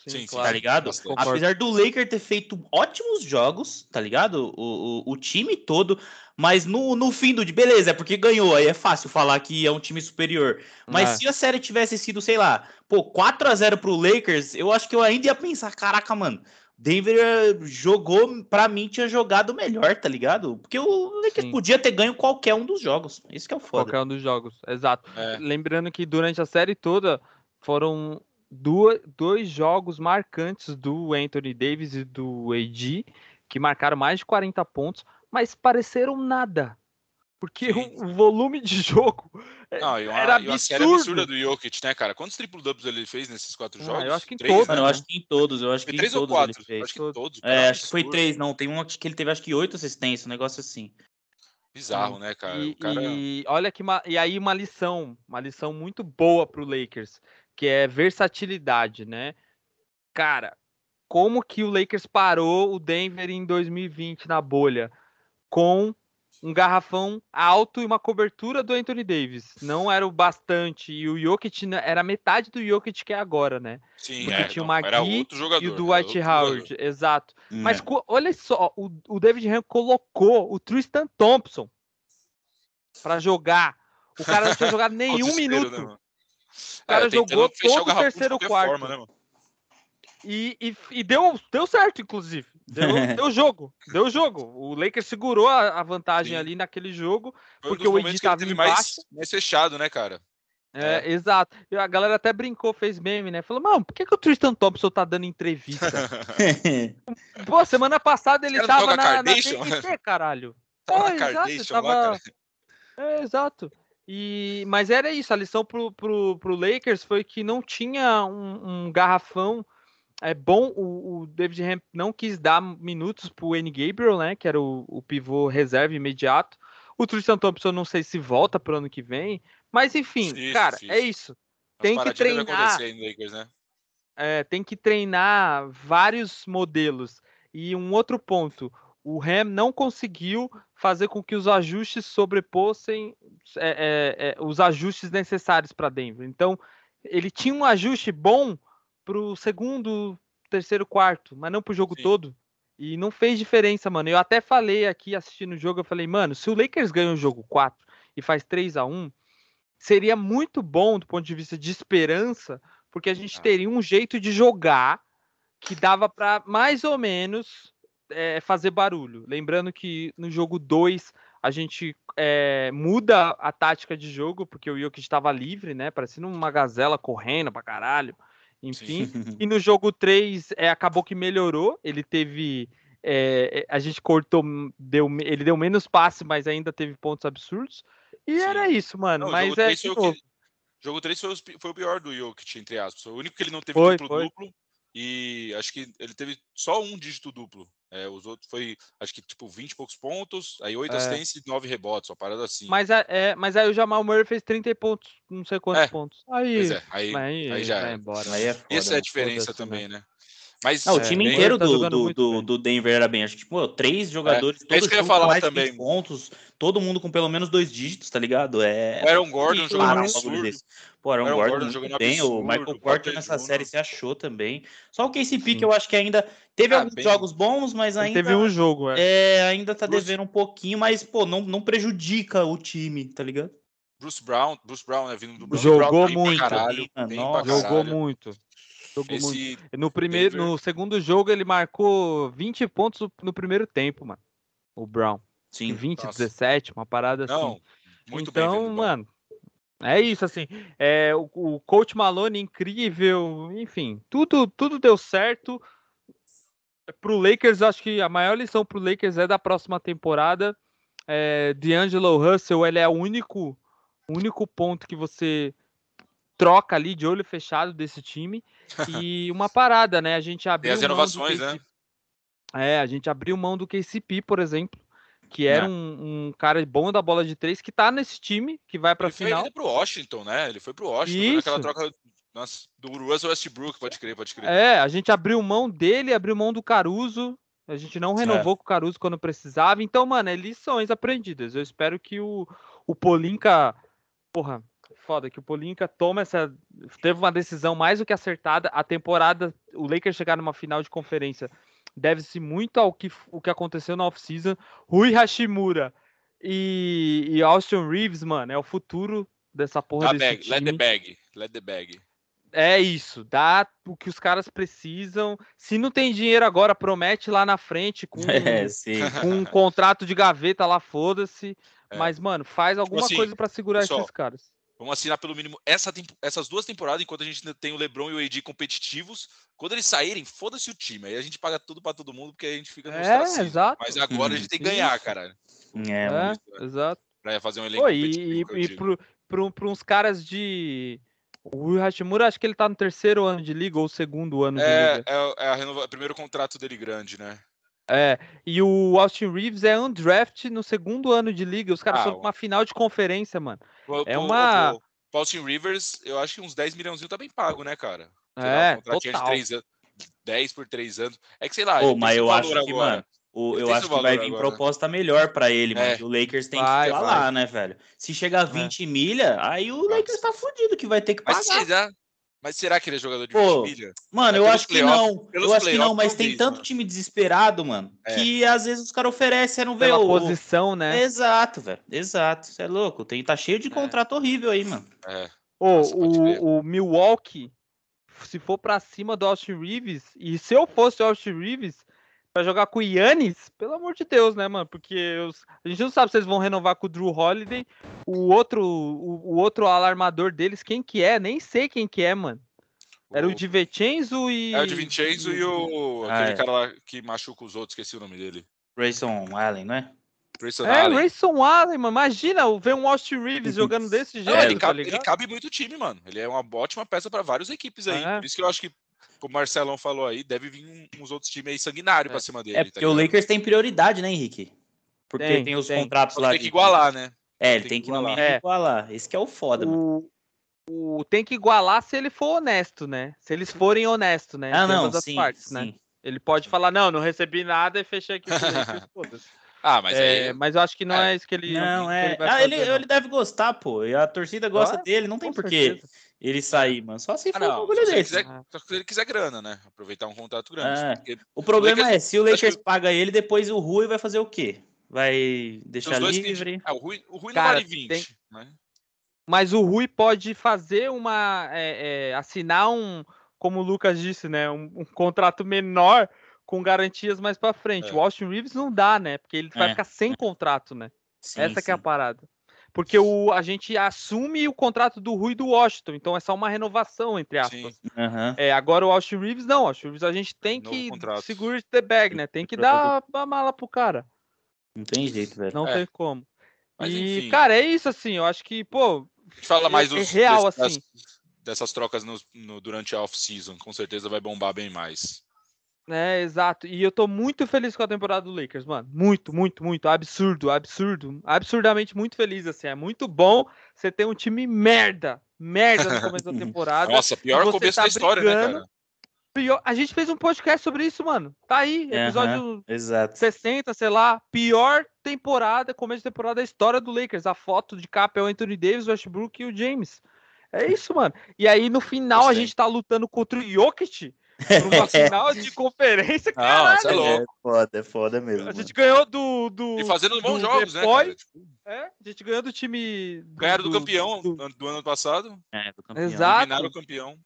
C: Sim, sim, claro. tá ligado? Bastante. Apesar do Laker ter feito ótimos jogos, tá ligado? O, o, o time todo, mas no, no fim do dia, beleza, é porque ganhou, aí é fácil falar que é um time superior. Mas é. se a série tivesse sido, sei lá, pô, 4 a 0 pro Lakers, eu acho que eu ainda ia pensar, caraca, mano, Denver eh, jogou, para mim, tinha jogado melhor, tá ligado? Porque o Lakers Sim. podia ter ganho qualquer um dos jogos. Isso que é o foda.
A: Qualquer um dos jogos, exato. É. Lembrando que durante a série toda foram duas, dois jogos marcantes do Anthony Davis e do AD, que marcaram mais de 40 pontos, mas pareceram nada. Porque o, o, volume de jogo é, Não, e uma, era absurdo. E uma série absurda
B: do Jokic, né, cara? Quantos triplo dubs ele fez nesses quatro ah, jogos?
C: Eu acho que em três, todos. Né? Eu acho que em todos. Eu acho
B: foi
C: que
B: três ou quatro? Acho que todos.
C: Cara, é, acho que foi três. Não, tem um que ele teve acho que oito assistências, um negócio assim.
B: Bizarro, né, cara?
A: E,
B: cara...
A: e olha que uma, e aí uma lição, uma lição muito boa pro Lakers, que é versatilidade, né? Cara, como que o Lakers parou o Denver em 2020 na bolha com um garrafão alto e uma cobertura do Anthony Davis. Não era o bastante. E o Jokic era metade do Jokic que é agora, né?
B: Sim, Porque é, tinha o Magui
A: e o Dwight Howard. Jogador. Exato. Hum, Mas é. olha só, o, o David Ham colocou o Tristan Thompson para jogar. O cara não tinha jogado nenhum minuto. Né, o cara é, jogou todo o terceiro quarto. Forma, né, e, e, e, deu, deu certo, inclusive. Deu, deu jogo. Deu jogo. O Lakers segurou a, a vantagem Sim. ali naquele jogo, Foi porque o Edi estava embaixo.
B: Mais, mais fechado, né, cara?
A: É, é, exato. E a galera até brincou, fez meme, né? Falou, mano, por que, que o Tristan Thompson tá dando entrevista? Pô, semana passada ele tava na, na TNT, caralho. Pô, exato, tava... É, exato. E, mas era isso, a lição pro, pro, pro Lakers foi que não tinha um, um garrafão é bom, o, o David Ham não quis dar minutos para o N. Gabriel, né? Que era o, o pivô reserva imediato. O Tristan Thompson não sei se volta para o ano que vem, mas enfim, cara, é isso. Tem que treinar. Lakers, né? é, tem que treinar vários modelos. E um outro ponto, o Ham não conseguiu fazer com que os ajustes sobrepossem é, é, é os ajustes necessários para Denver. Então, ele tinha um ajuste bom pro segundo, terceiro, quarto, mas não pro jogo Sim. todo. E não fez diferença, mano. Eu até falei aqui assistindo o jogo, eu falei, mano, se o Lakers ganha o jogo 4 e faz 3 a 1 seria muito bom do ponto de vista de esperança, porque a gente ah. teria um jeito de jogar que dava para mais ou menos é, fazer barulho. Lembrando que no jogo 2 a gente é, muda a tática de jogo, porque o Jokic estava livre, né? Parecendo uma gazela correndo pra caralho enfim. Sim. E no jogo 3 é, acabou que melhorou. Ele teve. É, a gente cortou, deu, ele deu menos passe, mas ainda teve pontos absurdos. E Sim. era isso, mano. Não, mas é.
B: Jogo 3 foi, o pior do Jokic, entre aspas. O único que ele não teve foi, duplo, foi. duplo. E acho que ele teve só um dígito duplo. É, os outros foi, acho que, tipo, 20 e poucos pontos, aí 8 é. assistências e 9 rebotes, uma parada assim.
A: Mas, é, mas aí o Jamal Murray fez 30 pontos, não sei quantos é. pontos. Aí,
B: é, aí, aí, aí, já é.
A: embora. Aí é foda,
B: Essa é a diferença também, né?
C: Mas, não, o time inteiro tá do, do, do, do, Denver era bem. Acho que, tipo, três jogadores,
B: é, todos é falar mais também.
C: pontos, todo mundo com pelo menos dois dígitos, tá ligado? É,
B: o Aaron Gordon jogando absurdo.
C: Pô, Aaron, Aaron Gordon, Gordon jogando bem. Absurdo, o Michael Porter nessa série se achou também. Só o KCP que eu acho que ainda teve ah, alguns bem... jogos bons, mas ainda...
A: Ele teve um jogo,
C: é. é ainda tá Bruce... devendo um pouquinho, mas, pô, não, não prejudica o time, tá ligado?
B: Bruce Brown, Bruce Brown, né, vindo do
A: Brown, Jogou Brown, muito. Caralho, jogou muito. Esse... muito. No, primeiro, no segundo jogo, ele marcou 20 pontos no primeiro tempo, mano. O Brown. Sim. 20, Nossa. 17, uma parada Não, assim. Muito então, bem, mano, é isso, assim. É, o, o coach Malone incrível, enfim, tudo, tudo deu certo. Pro Lakers, acho que a maior lição pro Lakers é da próxima temporada. É, D'Angelo Russell, ele é o único, único ponto que você troca ali de olho fechado desse time. E uma parada, né? A gente abriu.
B: E as inovações, né?
A: É, a gente abriu mão do KCP, por exemplo, que era é. um, um, cara bom da bola de três, que tá nesse time, que vai pra ele final. Foi,
B: ele pro Washington, né? Ele foi pro Washington, naquela troca nossa, do Russell Westbrook, pode crer, pode crer.
A: É, a gente abriu mão dele, abriu mão do Caruso. A gente não renovou é. com o Caruso quando precisava. Então, mano, é lições aprendidas. Eu espero que o, o Polinka. Porra, foda que o Polinka toma essa. Teve uma decisão mais do que acertada. A temporada, o Lakers chegar numa final de conferência deve-se muito ao que, o que aconteceu na off-season. Rui Hashimura e, e Austin Reeves, mano, é o futuro dessa porra desse
B: bag,
A: time.
B: Let the bag, let the bag.
A: É isso, dá o que os caras precisam. Se não tem dinheiro agora, promete lá na frente com, é, com um contrato de gaveta lá, foda-se. É. Mas, mano, faz tipo alguma assim, coisa para segurar pessoal, esses caras.
B: Vamos assinar pelo mínimo essa, essas duas temporadas, enquanto a gente ainda tem o LeBron e o AD competitivos. Quando eles saírem, foda-se o time. Aí a gente paga tudo para todo mundo, porque a gente fica no
A: É, exato.
B: Mas agora a gente tem que ganhar, cara.
A: É, é exato.
B: Pra fazer um elenco
A: Pô, e, e, e pro, pro, pro uns caras de. O Hashimura, acho que ele tá no terceiro ano de liga ou segundo ano
B: é,
A: de liga.
B: É, é renova... primeiro contrato dele grande, né?
A: É, e o Austin Reeves é undraft no segundo ano de liga. Os caras ah, foram pra uma final de conferência, mano.
B: O,
A: é uma.
B: O, o Austin Rivers, eu acho que uns 10 milhãozinho tá bem pago, né, cara?
A: Sei é,
B: lá, um
A: total.
B: de 3 anos, 10 por 3 anos. É que sei lá.
C: Pô, mas eu acho que, agora. mano, o, eu acho que vai vir agora. proposta melhor para ele, é. mano. O Lakers tem vai, que falar, né, velho? Se chegar a 20 é. milha, aí o Lakers tá fudido, que vai ter que pagar.
B: Mas mas será que ele é jogador de Pô, 20 milha?
C: Mano, é eu acho que não. Eu acho que não, mas tem tanto mano. time desesperado, mano, é. que às vezes os caras oferecem, não vê
A: o... posição, né?
C: Exato, velho. Exato. Você é louco. Tem, tá cheio de é. contrato horrível aí, mano.
B: É.
A: Ô, o, o Milwaukee, se for pra cima do Austin Reeves, e se eu fosse o Austin Reeves, para jogar com o Yannis, pelo amor de Deus, né, mano? Porque os, a gente não sabe se eles vão renovar com o Drew Holiday. O outro, o, o, outro alarmador deles, quem que é? Nem sei quem que é, mano. Era o, o Vincenzo e.
B: É o Di Vincenzo e o. Ah, aquele é. cara lá que machuca os outros, esqueci o nome dele.
C: Grayson Allen, não
A: é? Grayson é, Allen. Grayson Allen, mano. Imagina ver um Austin Reeves jogando desse jeito. Não,
B: ele, tá cabe, ele cabe muito time, mano. Ele é uma ótima peça para várias equipes aí. É. Por isso que eu acho que como o Marcelão falou aí, deve vir uns outros times aí sanguinários é. pra cima dele.
C: É tá porque tá o Lakers tem prioridade, né, Henrique? Porque tem, tem os tem. contratos lá.
B: Tem que igualar, né?
C: É, ele tem, tem que, igualar. É. igualar. Esse que é o foda,
A: o...
C: mano.
A: O... Tem que igualar se ele for honesto, né? Se eles forem honestos, né?
C: Ah, não, sim, partes,
A: né? sim. Né? Ele pode falar, não, não recebi nada e fechei aqui.
B: ah, mas é,
A: aí... Mas eu acho que não é, é isso que ele.
C: Não, é. Ele, ah, ele, ele, deve gostar, pô. E a torcida gosta ah, dele, não tem porquê ele sair, mano. Só se ah, for não, um bagulho desse.
B: Quiser, só se ele quiser grana, né? Aproveitar um contrato grande.
C: É. O problema Lakers, é, se o Lakers que... paga ele, depois o Rui vai fazer o quê? Vai deixar livre?
B: Ah, o Rui, o Rui Cara, não vale 20, tem... né?
A: Mas o Rui pode fazer uma. É, é, assinar um, como o Lucas disse, né? Um, um contrato menor com garantias mais para frente. É. O Austin Reeves não dá, né? Porque ele vai é. ficar sem contrato, né? Sim, Essa sim. é a parada. Porque o, a gente assume o contrato do Rui do Washington, então é só uma renovação, entre aspas.
C: Uhum.
A: É, agora o Austin Reeves, não. O Austin Reeves a gente tem Novo que segurar the bag, né? Tem que dar a mala pro cara.
C: Não tem jeito, velho.
A: Não é. tem como. Mas, e, enfim. cara, é isso assim. Eu acho que, pô.
B: Fala mais
A: é, é real,
B: desse,
A: assim.
B: Dessas trocas no, no, durante a off-season. Com certeza vai bombar bem mais.
A: É, exato. E eu tô muito feliz com a temporada do Lakers, mano. Muito, muito, muito. Absurdo, absurdo. Absurdamente muito feliz, assim. É muito bom você ter um time merda. Merda no começo da temporada.
B: Nossa, pior começo tá da história, né, brigando. né, cara?
A: Pior... A gente fez um podcast sobre isso, mano. Tá aí, episódio
C: exato.
A: 60, sei lá. Pior temporada, começo de temporada da história do Lakers. A foto de capa é o Anthony Davis, o Westbrook e o James. É isso, mano. E aí, no final, a gente tá lutando contra o Jokic uma final de conferência,
B: cara. Não, é louco. É
C: foda, é foda mesmo.
A: A gente ganhou do. do
B: e fazendo bons jogos, depois, né?
A: Tipo... É, a gente ganhou do time.
B: Ganharam do, do campeão do, do, ano passado.
C: É, do campeão.
A: Exato.
B: Eliminaram o campeão.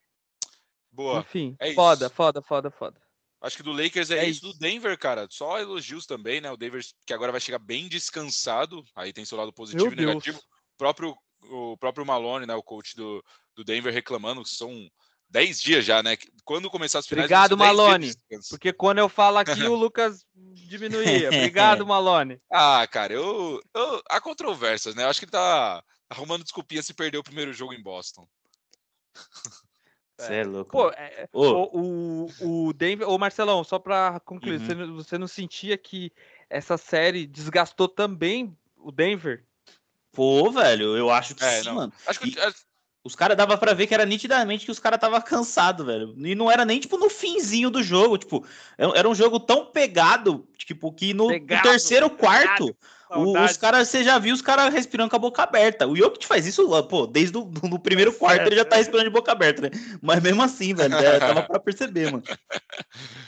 B: Boa.
A: Enfim, é foda, isso. foda, foda, foda.
B: Acho que do Lakers é, é isso. Do Denver, cara, só elogios também, né? O Denver que agora vai chegar bem descansado. Aí tem seu lado positivo Meu e negativo. O próprio, o próprio Malone, né? O coach do, do Denver reclamando que são 10 dias já, né? Quando começar as finais.
A: Obrigado, Malone. Porque quando eu falo aqui, o Lucas diminuía. Obrigado, Malone.
B: Ah, cara, eu, eu. Há controvérsias, né? Eu acho que ele tá arrumando desculpinha se perder o primeiro jogo em Boston.
C: Você é, é louco.
A: Pô, é, o, o, o Denver. Ô, Marcelão, só pra concluir, uhum. você, você não sentia que essa série desgastou também o Denver?
C: Pô, velho, eu acho que é, sim,
B: não.
C: mano.
B: Acho que
C: e... Os caras dava para ver que era nitidamente que os caras tava cansado, velho. E não era nem tipo no finzinho do jogo, tipo, era um jogo tão pegado, tipo, que no, pegado, no terceiro quarto, pegado. O, os caras, você já viu os caras respirando com a boca aberta. O Jokic faz isso, pô, desde o no primeiro quarto ele já tá respirando de boca aberta, né? Mas mesmo assim, velho, é, dava pra perceber, mano.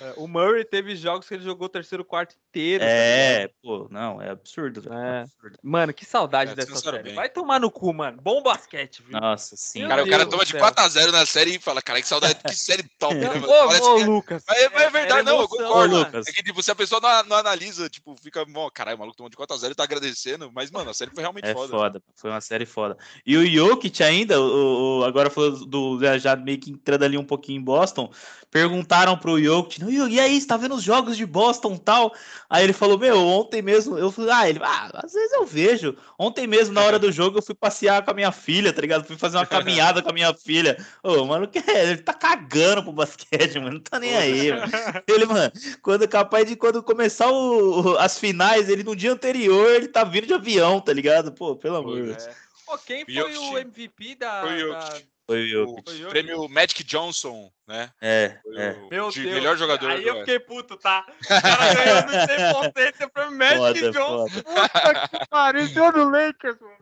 A: É, o Murray teve jogos que ele jogou o terceiro quarto inteiro.
C: É, tá pô, não, é absurdo, velho. É.
A: Absurdo. Mano, que saudade é, dessa série. Bem. Vai tomar no cu, mano. Bom basquete, viu?
C: Nossa, sim.
B: Cara, o cara toma de 4x0 na série e fala, cara, que saudade, que série top, né,
A: mano? Ô, ô, é Lucas.
B: Mas é, é verdade, não, eu concordo. Lucas. É que, tipo, se a pessoa não, não analisa, tipo, fica, caralho, o maluco tomou de 4x0 série tá agradecendo, mas, mano, a série foi realmente
C: é
B: foda.
C: foda. Foi uma série foda. E o Jokic ainda, o, o agora falou do já meio que entrando ali um pouquinho em Boston, perguntaram pro Jokic, e aí, você tá vendo os jogos de Boston tal? Aí ele falou, meu, ontem mesmo, eu falei, ah, ele, ah, às vezes eu vejo. Ontem mesmo, na hora do jogo, eu fui passear com a minha filha, tá ligado? Fui fazer uma caminhada com a minha filha. Ô, mano, que é? Ele tá cagando pro basquete, mano, não tá nem aí, mano. Ele, mano, quando capaz de quando começar o, as finais, ele no dia anterior, ele tá vindo de avião, tá ligado? Pô, pelo amor de Deus.
A: Pô, quem foi o MVP da,
B: foi
A: da,
C: foi o, o
B: prêmio Magic Johnson, né?
C: É, é.
A: Meu
B: de
A: Deus,
B: melhor jogador.
A: Aí eu fiquei puto, tá? O cara ganhando sem potência pra Magic foda, Johnson. Foda. Puta que pariu, deu no Lakers, mano.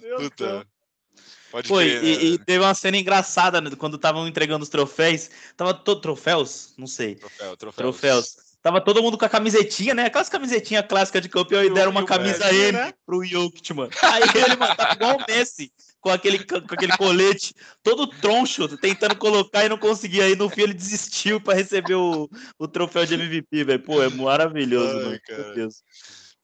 A: Meu Deus Puta.
C: Pode Foi, crer, e, né? e, teve uma cena engraçada né, quando estavam entregando os troféus. Tava todo troféus? Não sei.
B: Troféu, troféus.
C: troféus. Tava todo mundo com a camisetinha, né? Aquelas camisetinhas clássicas de campeão e deram uma camisa M né? pro Jokic, mano. Aí ele, mano, tá igual o Messi com aquele, com aquele colete todo troncho, tentando colocar e não conseguia. Aí no fim ele desistiu para receber o, o troféu de MVP, velho. Pô, é maravilhoso, Ai, mano. Meu Deus.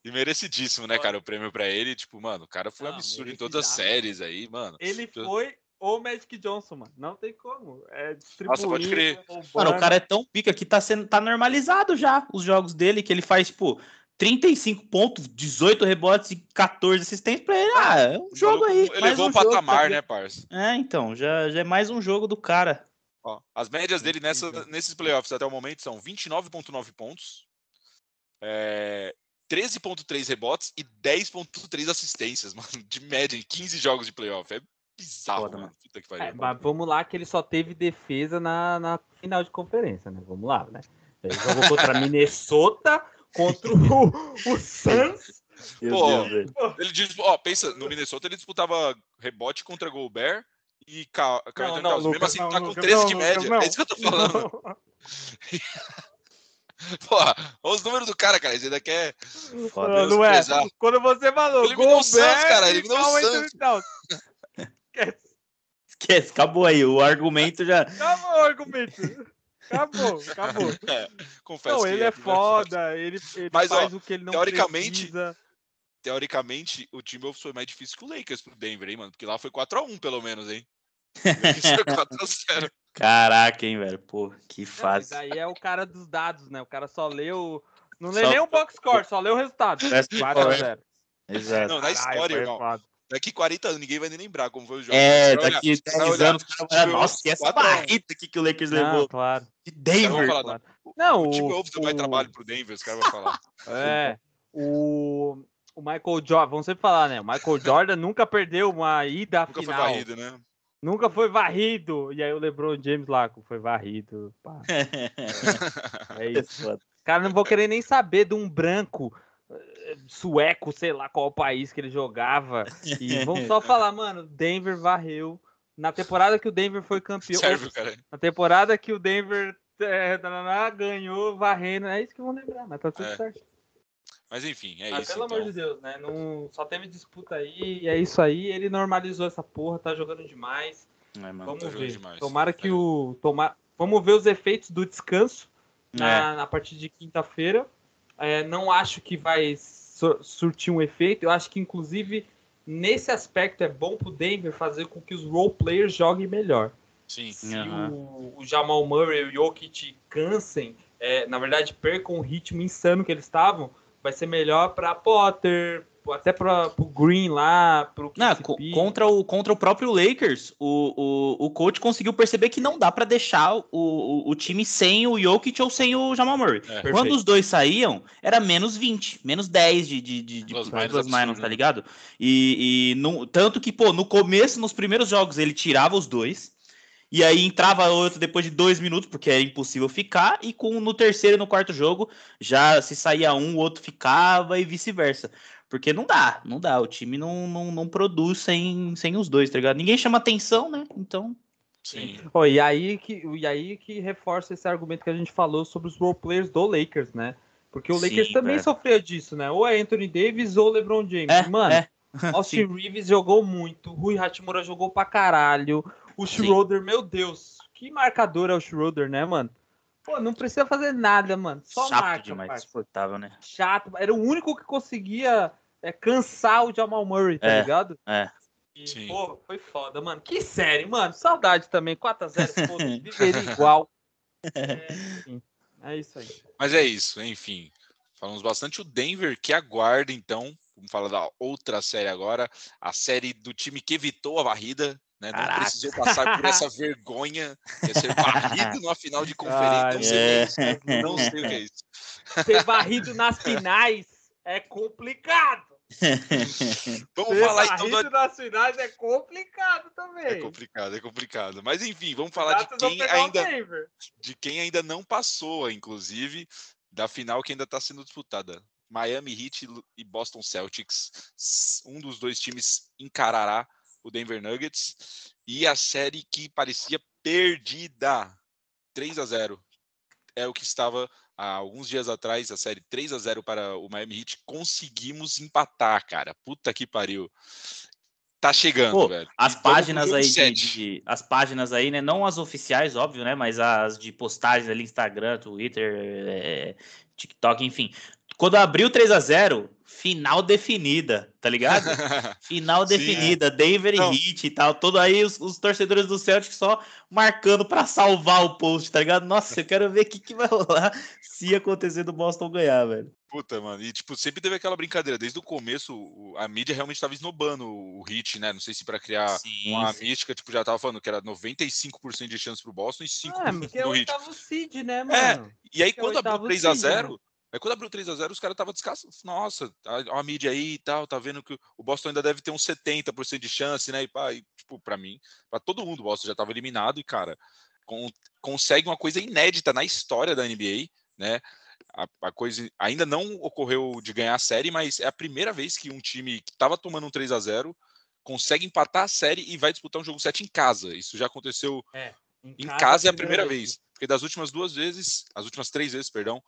B: E merecidíssimo, né, cara, o prêmio para ele. Tipo, mano, o cara foi não, absurdo em todas as séries aí, mano.
A: Ele foi o Magic Johnson, mano. Não tem como. É distribuir. Nossa,
B: pode crer.
C: Mano, o cara é tão pica que tá sendo tá normalizado já os jogos dele, que ele faz, tipo, 35 pontos, 18 rebotes e 14 assistências pra ele. Ah, é um jogo aí.
B: Ele levou
C: um
B: o patamar, jogo, né, parça?
C: É, então, já, já é mais um jogo do cara.
B: Ó, as médias dele nessa, nesses playoffs até o momento são 29,9 pontos, é, 13,3 rebotes e 10,3 assistências, mano, de média em 15 jogos de playoff. É bizarro, Foda, mano. Puta que pariu.
A: É, mas vamos lá que ele só teve defesa na, na final de conferência, né? Vamos lá, né? Ele jogou contra Minnesota contra o, o Suns.
B: Pô, ele diz, ó, pensa, no Minnesota ele disputava rebote contra Gobert e Carl Anthony Towns. Mesmo assim, tá com 13 de média. É isso que eu tô falando. Pô, olha os números do cara, cara. Ele ainda quer.
A: Foda, não é? Quando você falou, ele Gobert, Santos,
B: cara. Ele o
A: Santos.
C: Esquece. Esquece, acabou aí. O argumento já.
A: Acabou o argumento. Acabou, acabou. É, confesso não, ele é, é foda, ele, ele Mas, faz ó, o que ele não teoricamente, precisa.
B: Teoricamente, o Timberwolves foi mais difícil que o Lakers pro Denver, hein, mano? Porque lá foi 4x1, pelo menos, hein? Isso 4x0.
C: Caraca, hein, velho? Pô, que fase.
A: Mas aí é o cara dos dados, né? O cara só leu. Não lê só... nem o box score, só lê o resultado. 4x0.
C: Exato.
B: Não, na história, irmão. Daqui 40 anos, ninguém vai nem lembrar como foi o jogo.
C: É, daqui 10 anos, cara, nossa, e essa barrita aqui que o Lakers não, levou.
A: Claro.
C: De Denver.
B: Falar, claro. Não, o time Wolves o... trabalho pro Denver, os caras vão falar.
A: É, o, o Michael Jordan, vamos sempre falar, né? O Michael Jordan nunca perdeu uma ida
B: nunca
A: final.
B: Nunca foi varrido, né?
A: Nunca foi varrido. E aí o LeBron James lá foi varrido. é isso. Cara, não vou querer nem saber de um branco sueco, sei lá qual país que ele jogava. E vamos só falar, mano, Denver varreu. Na temporada que o Denver foi campeão.
B: Serve, cara.
A: Na temporada que o Denver é, ganhou varrendo. É isso que vão lembrar, mas tá tudo é. certo.
B: Mas enfim, é
A: mas,
B: isso.
A: Pelo
B: então.
A: amor de Deus, né? Não, só teve disputa aí, e é isso aí. Ele normalizou essa porra, tá jogando demais. É, mano, Vamos tá ver. Demais. Tomara que é. o. Tomar... Vamos ver os efeitos do descanso na, é. na partir de quinta-feira. É, não acho que vai surtir um efeito. Eu acho que, inclusive, nesse aspecto é bom pro Denver fazer com que os role players joguem melhor.
B: Sim.
A: Se uhum. o, o, Jamal Murray e o Jokic cansem, é, na verdade, percam o ritmo insano que eles estavam, vai ser melhor para Potter, até para o Green lá, pro
C: não, contra o contra o próprio Lakers, o, o, o coach conseguiu perceber que não dá para deixar o, o, o, time sem o Jokic ou sem o Jamal Murray. É, Quando os dois saíam, era menos 20, menos 10 de, de, de, de plus minus, tá né? ligado? E, e no, tanto que, pô, no começo, nos primeiros jogos, ele tirava os dois. E aí entrava outro depois de dois minutos, porque era impossível ficar, e com no terceiro e no quarto jogo, já se saía um, o outro ficava e vice-versa. Porque não dá, não dá. O time não, não, não produz sem, sem os dois, tá ligado? Ninguém chama atenção, né? Então.
B: Sim.
A: Oh, e, aí que, e aí que reforça esse argumento que a gente falou sobre os roleplayers do Lakers, né? Porque o Lakers Sim, também é. sofria disso, né? Ou é Anthony Davis ou LeBron James. É, Mano, é. Austin Reeves jogou muito, Rui Hachimura jogou pra caralho. O Schroeder, meu Deus, que marcador é o Schroeder, né, mano? Pô, não precisa fazer nada, mano. Só
C: Chato
A: marca,
C: demais, insuportável, né?
A: Chato. Era o único que conseguia é cansar o Jamal Murray, tá
C: é,
A: ligado?
C: É.
A: E, Sim. pô, foi foda, mano. Que série, mano. Saudade também. 4x0, viveria igual. É, enfim, é isso aí.
B: Mas é isso, enfim. Falamos bastante o Denver, que aguarda, então. Vamos falar da outra série agora. A série do time que evitou a varrida, né? Não Caraca. precisou passar por essa vergonha de ser varrido numa final de conferência. não, sei é. isso, não sei o que é isso.
A: Ser varrido nas finais é complicado.
B: vamos Ser falar então
A: do... nas finais é complicado também. É
B: complicado, é complicado. Mas enfim, vamos falar de quem ainda de quem ainda não passou, inclusive da final que ainda está sendo disputada. Miami Heat e Boston Celtics. Um dos dois times encarará o Denver Nuggets e a série que parecia perdida. 3 a 0 é o que estava há alguns dias atrás, a série 3 a 0 para o Miami Heat. Conseguimos empatar, cara. Puta que pariu. Tá chegando, Pô, velho.
C: As páginas aí de, de, as páginas aí, né, não as oficiais, óbvio, né, mas as de postagens ali Instagram, Twitter, é, TikTok, enfim. Quando abriu 3 a 0 final definida, tá ligado? Final definida, Sim, é. Denver e Heat e tal. Todo aí os, os, torcedores do Celtic só marcando para salvar o post, tá ligado? Nossa, eu quero ver o que, que vai rolar se acontecer do Boston ganhar, velho.
B: Puta, mano. E, tipo, sempre teve aquela brincadeira. Desde o começo, a mídia realmente estava esnobando o Hit, né? Não sei se para criar sim, uma sim. mística, tipo, já tava falando que era 95% de chance pro Boston e 5% ah, pro é Hit.
A: É, seed, né, mano? É,
B: e aí quando abriu 3x0, Aí quando abriu 3 a 0 os caras estavam descansados. Nossa, a, a, mídia aí e tal, tá vendo que o Boston ainda deve ter uns 70% de chance, né? E, pá, e tipo, para mim, para todo mundo, o Boston já estava eliminado e, cara, com, consegue uma coisa inédita na história da NBA, né? A, a, coisa ainda não ocorreu de ganhar a série, mas é a primeira vez que um time que estava tomando um 3 a 0 consegue empatar a série e vai disputar um jogo 7 em casa. Isso já aconteceu é, em, em casa, casa, é a primeira vez. vez. Porque das últimas duas vezes, as últimas três vezes, perdão,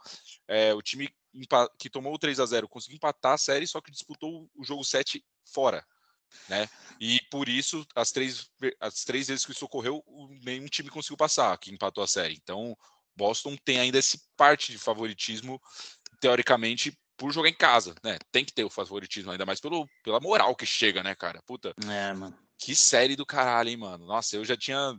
B: é, o time que tomou o 3 a 0 conseguiu empatar a série, só que disputou o jogo 7 fora. Né? E por isso, as três, as três vezes que isso ocorreu, nenhum time conseguiu passar, que empatou a série. Então, Boston tem ainda esse parte de favoritismo, teoricamente, por jogar em casa, né? Tem que ter o favoritismo, ainda mais pelo, pela moral que chega, né, cara? Puta.
C: É, mano.
B: Que série do caralho, hein, mano? Nossa, eu já tinha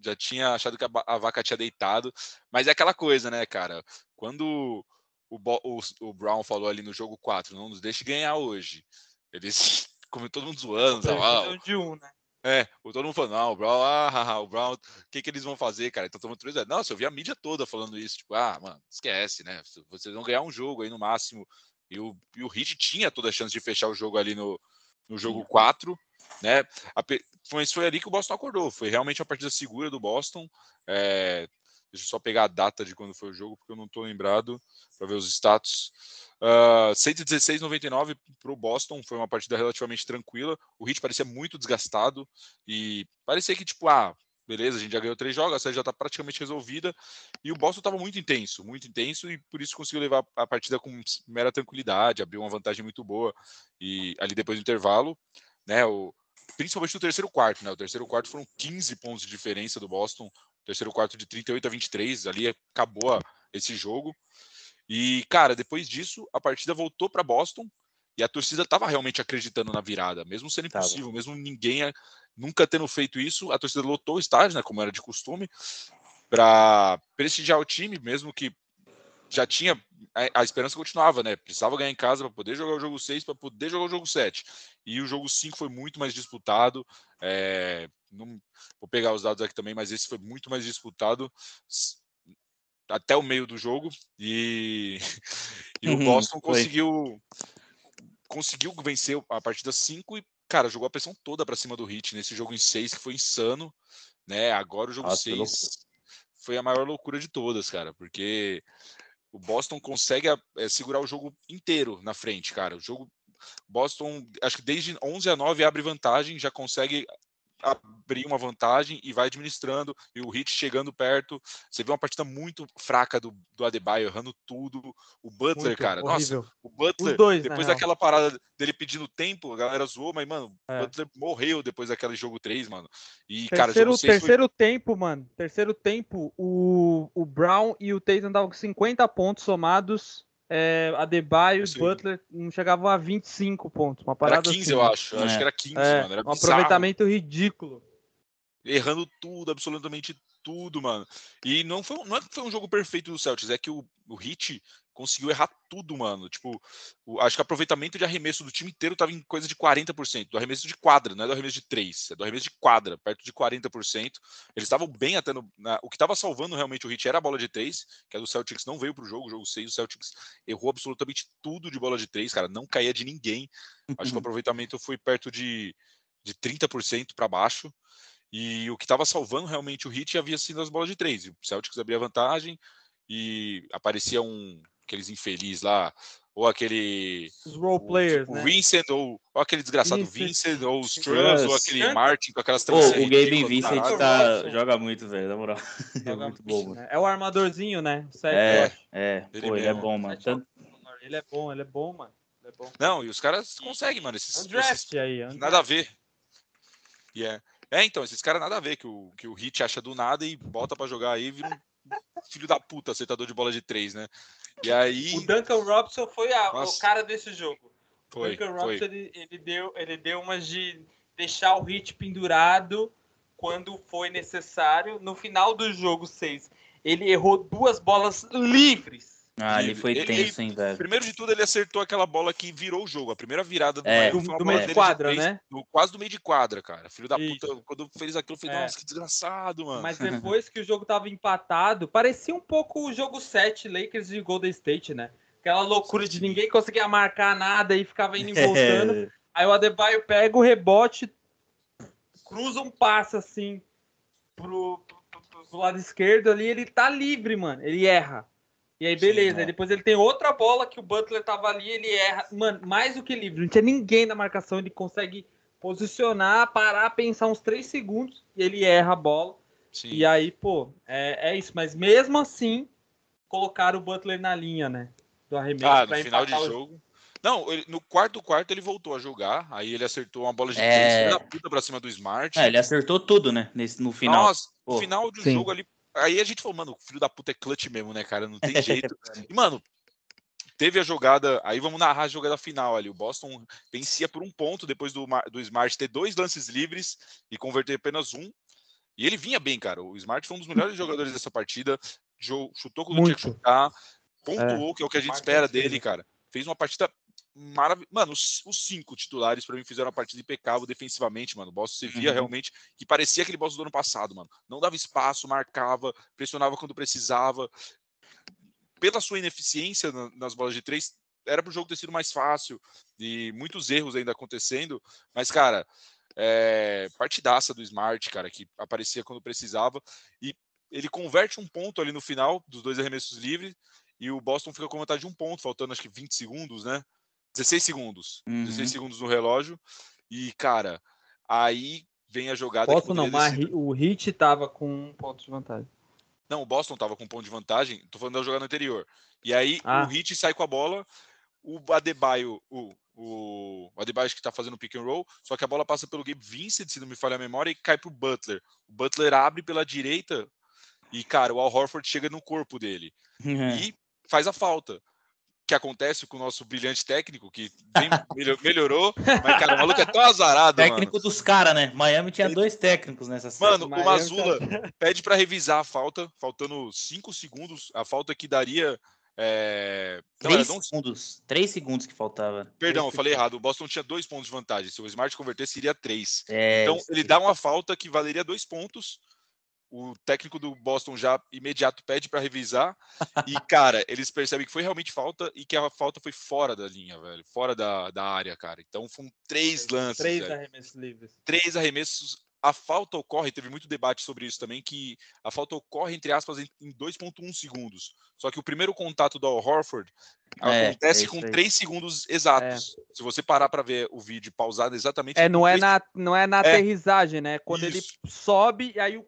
B: já tinha achado que a, vaca tinha deitado, mas é aquela coisa, né, cara? Quando o, o, o Brown falou ali no jogo 4, não nos deixe ganhar hoje, eles, como todo mundo zoando,
A: ah, de um, né?
B: É, todo mundo falando, não, o Brown, ah, o Brown, o que, que eles vão fazer, cara? Então tomando 3 Nossa, eu vi a mídia toda falando isso, tipo, ah, mano, esquece, né? Vocês vão ganhar um jogo aí no máximo. E o, e o Heat tinha toda a chance de fechar o jogo ali no, no jogo 4, né? Mas foi ali que o Boston acordou. Foi realmente a partida segura do Boston. É, deixa eu só pegar a data de quando foi o jogo, porque eu não estou lembrado para ver os status. Uh, 116,99 para o Boston, foi uma partida relativamente tranquila. O Heat parecia muito desgastado e parecia que, tipo, ah, beleza, a gente já ganhou três jogos, a série já está praticamente resolvida. E o Boston estava muito intenso, muito intenso, e por isso conseguiu levar a partida com mera tranquilidade, abriu uma vantagem muito boa. E ali depois do intervalo, né, o, principalmente no terceiro quarto, né? O terceiro quarto foram 15 pontos de diferença do Boston, terceiro quarto de 38 a 23, ali acabou esse jogo. E, cara, depois disso, a partida voltou para Boston e a torcida estava realmente acreditando na virada, mesmo sendo impossível, tava. mesmo ninguém nunca tendo feito isso, a torcida lotou o estádio, né, como era de costume, para prestigiar o time, mesmo que já tinha a, a, esperança continuava, né? Precisava ganhar em casa para poder jogar o jogo 6, para poder jogar o jogo 7. E o jogo 5 foi muito mais disputado. É, não, vou pegar os dados aqui também, mas esse foi muito mais disputado até o meio do jogo. E, e uhum, o Boston conseguiu conseguiu vencer a partida 5 e, cara, jogou a pressão toda para cima do Heat nesse jogo em 6, que foi insano. Né? Agora o jogo 6 foi a maior loucura de todas, cara, porque o Boston consegue é, segurar o jogo inteiro na frente, cara. O jogo Boston, acho que desde 11 a 9 abre vantagem, já consegue abrir uma vantagem e vai administrando, e o Hit chegando perto. Você vê uma partida muito fraca do, do Adebayo, errando tudo. O Butler, muito, cara, horrível. nossa, o Butler, dois, depois daquela parada dele pedindo tempo, a galera zoou, mas, mano, é. o Butler morreu depois daquele jogo 3, mano. E,
A: terceiro, cara, o terceiro foi... tempo, mano, terceiro tempo, o, o Brown e o Tatum davam 50 pontos somados é, Adebayo e Butler não chegavam a 25 pontos. Uma parada
B: era 15,
A: assim,
B: eu acho. Eu é. acho que era 15, é, mano. Era
A: um bizarro. aproveitamento ridículo.
B: Errando tudo, absolutamente tudo, mano. E não foi, não é que foi um jogo perfeito do Celtics, é que o, o Hit conseguiu errar tudo, mano. Tipo, o, acho que o aproveitamento de arremesso do time inteiro tava em coisa de 40%. Do arremesso de quadra, não é do arremesso de 3, é do arremesso de quadra, perto de 40%. Eles estavam bem até no. Na, o que estava salvando realmente o hit era a bola de 3, que a do Celtics não veio pro jogo, o jogo 6, o Celtics errou absolutamente tudo de bola de 3, cara, não caía de ninguém. Acho que o aproveitamento foi perto de, de 30% para baixo. E o que estava salvando realmente o hit havia sido as bolas de 3. O Celtics abria vantagem e aparecia um aqueles infelizes lá, ou aquele.
A: Os role players, o,
B: né? Vincent, ou, ou, aquele desgraçado Vincent, ou os Trans, ou aquele Martin com aquelas
C: trans. o Gabe Vincent tá, joga muito, velho, na moral. é muito bom, mano.
A: Né? É o armadorzinho, né?
C: O é, é. Ele, Pô, ele é bom, mano.
A: Ele é bom, ele é bom, mano. É bom.
B: Não, e os caras conseguem, mano. Esses,
A: um draft esses, aí. Um
B: nada a ver. Yeah. É, então, esses caras nada a ver que o, que o Hit acha do nada e bota para jogar aí vira um filho da puta, aceitador de bola de três, né? E aí.
A: O Duncan Robson foi a, o cara desse jogo. Foi, o Duncan Robson ele, ele, deu, ele deu umas de deixar o hit pendurado quando foi necessário. No final do jogo 6, ele errou duas bolas livres
C: ah, ele foi ele, tenso, hein, velho.
B: Primeiro de tudo, ele acertou aquela bola que virou o jogo. A primeira virada
A: do, é. do, do meio de quadra, de três, né?
B: No, quase do meio de quadra, cara. Filho da Isso. puta, quando fez aquilo, eu falei, é. nossa, que desgraçado, mano.
A: Mas depois que o jogo tava empatado, parecia um pouco o jogo 7, Lakers e Golden State, né? Aquela loucura de ninguém conseguia marcar nada e ficava indo e voltando. É. Aí o Adebayo pega o rebote, cruza um passe assim pro, pro, pro, pro lado esquerdo ali, ele tá livre, mano. Ele erra. E aí, beleza. Sim, é. depois ele tem outra bola que o Butler tava ali, ele erra. Mano, mais do que livre. Não tinha ninguém na marcação, ele consegue posicionar, parar, pensar uns três segundos e ele erra a bola. Sim. E aí, pô, é, é isso. Mas mesmo assim, colocaram o Butler na linha, né?
B: Do arremesso. Ah, no final de jogo. Não, ele, no quarto quarto ele voltou a jogar, aí ele acertou uma bola de é... três da puta pra cima do Smart.
C: É, ele acertou tudo, né? Nesse, no final. Nossa,
B: no final do Sim. jogo ali, Aí a gente falou, mano, o filho da puta é clutch mesmo, né, cara? Não tem jeito. e, mano, teve a jogada. Aí vamos narrar a jogada final ali. O Boston vencia por um ponto depois do, do Smart ter dois lances livres e converter apenas um. E ele vinha bem, cara. O Smart foi um dos melhores jogadores dessa partida. Chutou quando Muito. tinha que chutar. Pontuou, é. que é o que a gente espera dele, cara. Fez uma partida maravilhosa. Mano, os, os, cinco titulares para mim fizeram uma partida impecável defensivamente, mano. O Boston você via uhum. realmente que parecia aquele Boston do ano passado, mano. Não dava espaço, marcava, pressionava quando precisava. Pela sua ineficiência nas bolas de três, era para o jogo ter sido mais fácil e muitos erros ainda acontecendo. Mas, cara, é, partidaça do Smart, cara, que aparecia quando precisava. E ele converte um ponto ali no final dos dois arremessos livres. E o Boston fica com vantagem de um ponto, faltando acho que 20 segundos, né? 16 segundos. Uhum. 16 segundos no relógio. E, cara, aí vem a jogada.
A: Boston não, mas o Hit tava com um ponto de vantagem.
B: Não, o Boston tava com um ponto de vantagem. Tô falando da jogada anterior. E aí ah. o Hit sai com a bola. O Adebayo, o, o, o Adebayo que tá fazendo pick and roll, só que a bola passa pelo Gabe Vincent, se não me falha a memória, e cai pro Butler. O Butler abre pela direita e, cara, o Al Horford chega no corpo dele. Uhum. E faz a falta que acontece com o nosso brilhante técnico, que melhorou, mas, cara, o maluco é tão azarado,
C: Técnico
B: mano.
C: dos caras, né? Miami tinha Ele... dois técnicos nessa
B: série. Mano, o Mazula tá... pede para revisar a falta, faltando cinco segundos, a falta que daria... É...
C: Não, três não... segundos. Três segundos que faltava.
B: Perdão,
C: eu
B: falei errado. O Boston tinha dois pontos de vantagem. Se o Smart converter, seria três. É, então, ele dá uma falta que valeria dois pontos o técnico do Boston já imediato pede para revisar. E cara eles percebem que foi realmente falta e que a falta foi fora da linha velho. Fora da, da área cara. Então foram três lances
A: três velho. arremessos livres.
B: Três arremessos a falta ocorre, teve muito debate sobre isso também, que a falta ocorre, entre aspas, em 2,1 segundos. Só que o primeiro contato do Al Horford é, acontece é com 3 segundos exatos. É. Se você parar para ver o vídeo pausado exatamente.
A: É, não é, na, não é na é. aterrissagem, né? Quando isso. ele sobe, e aí o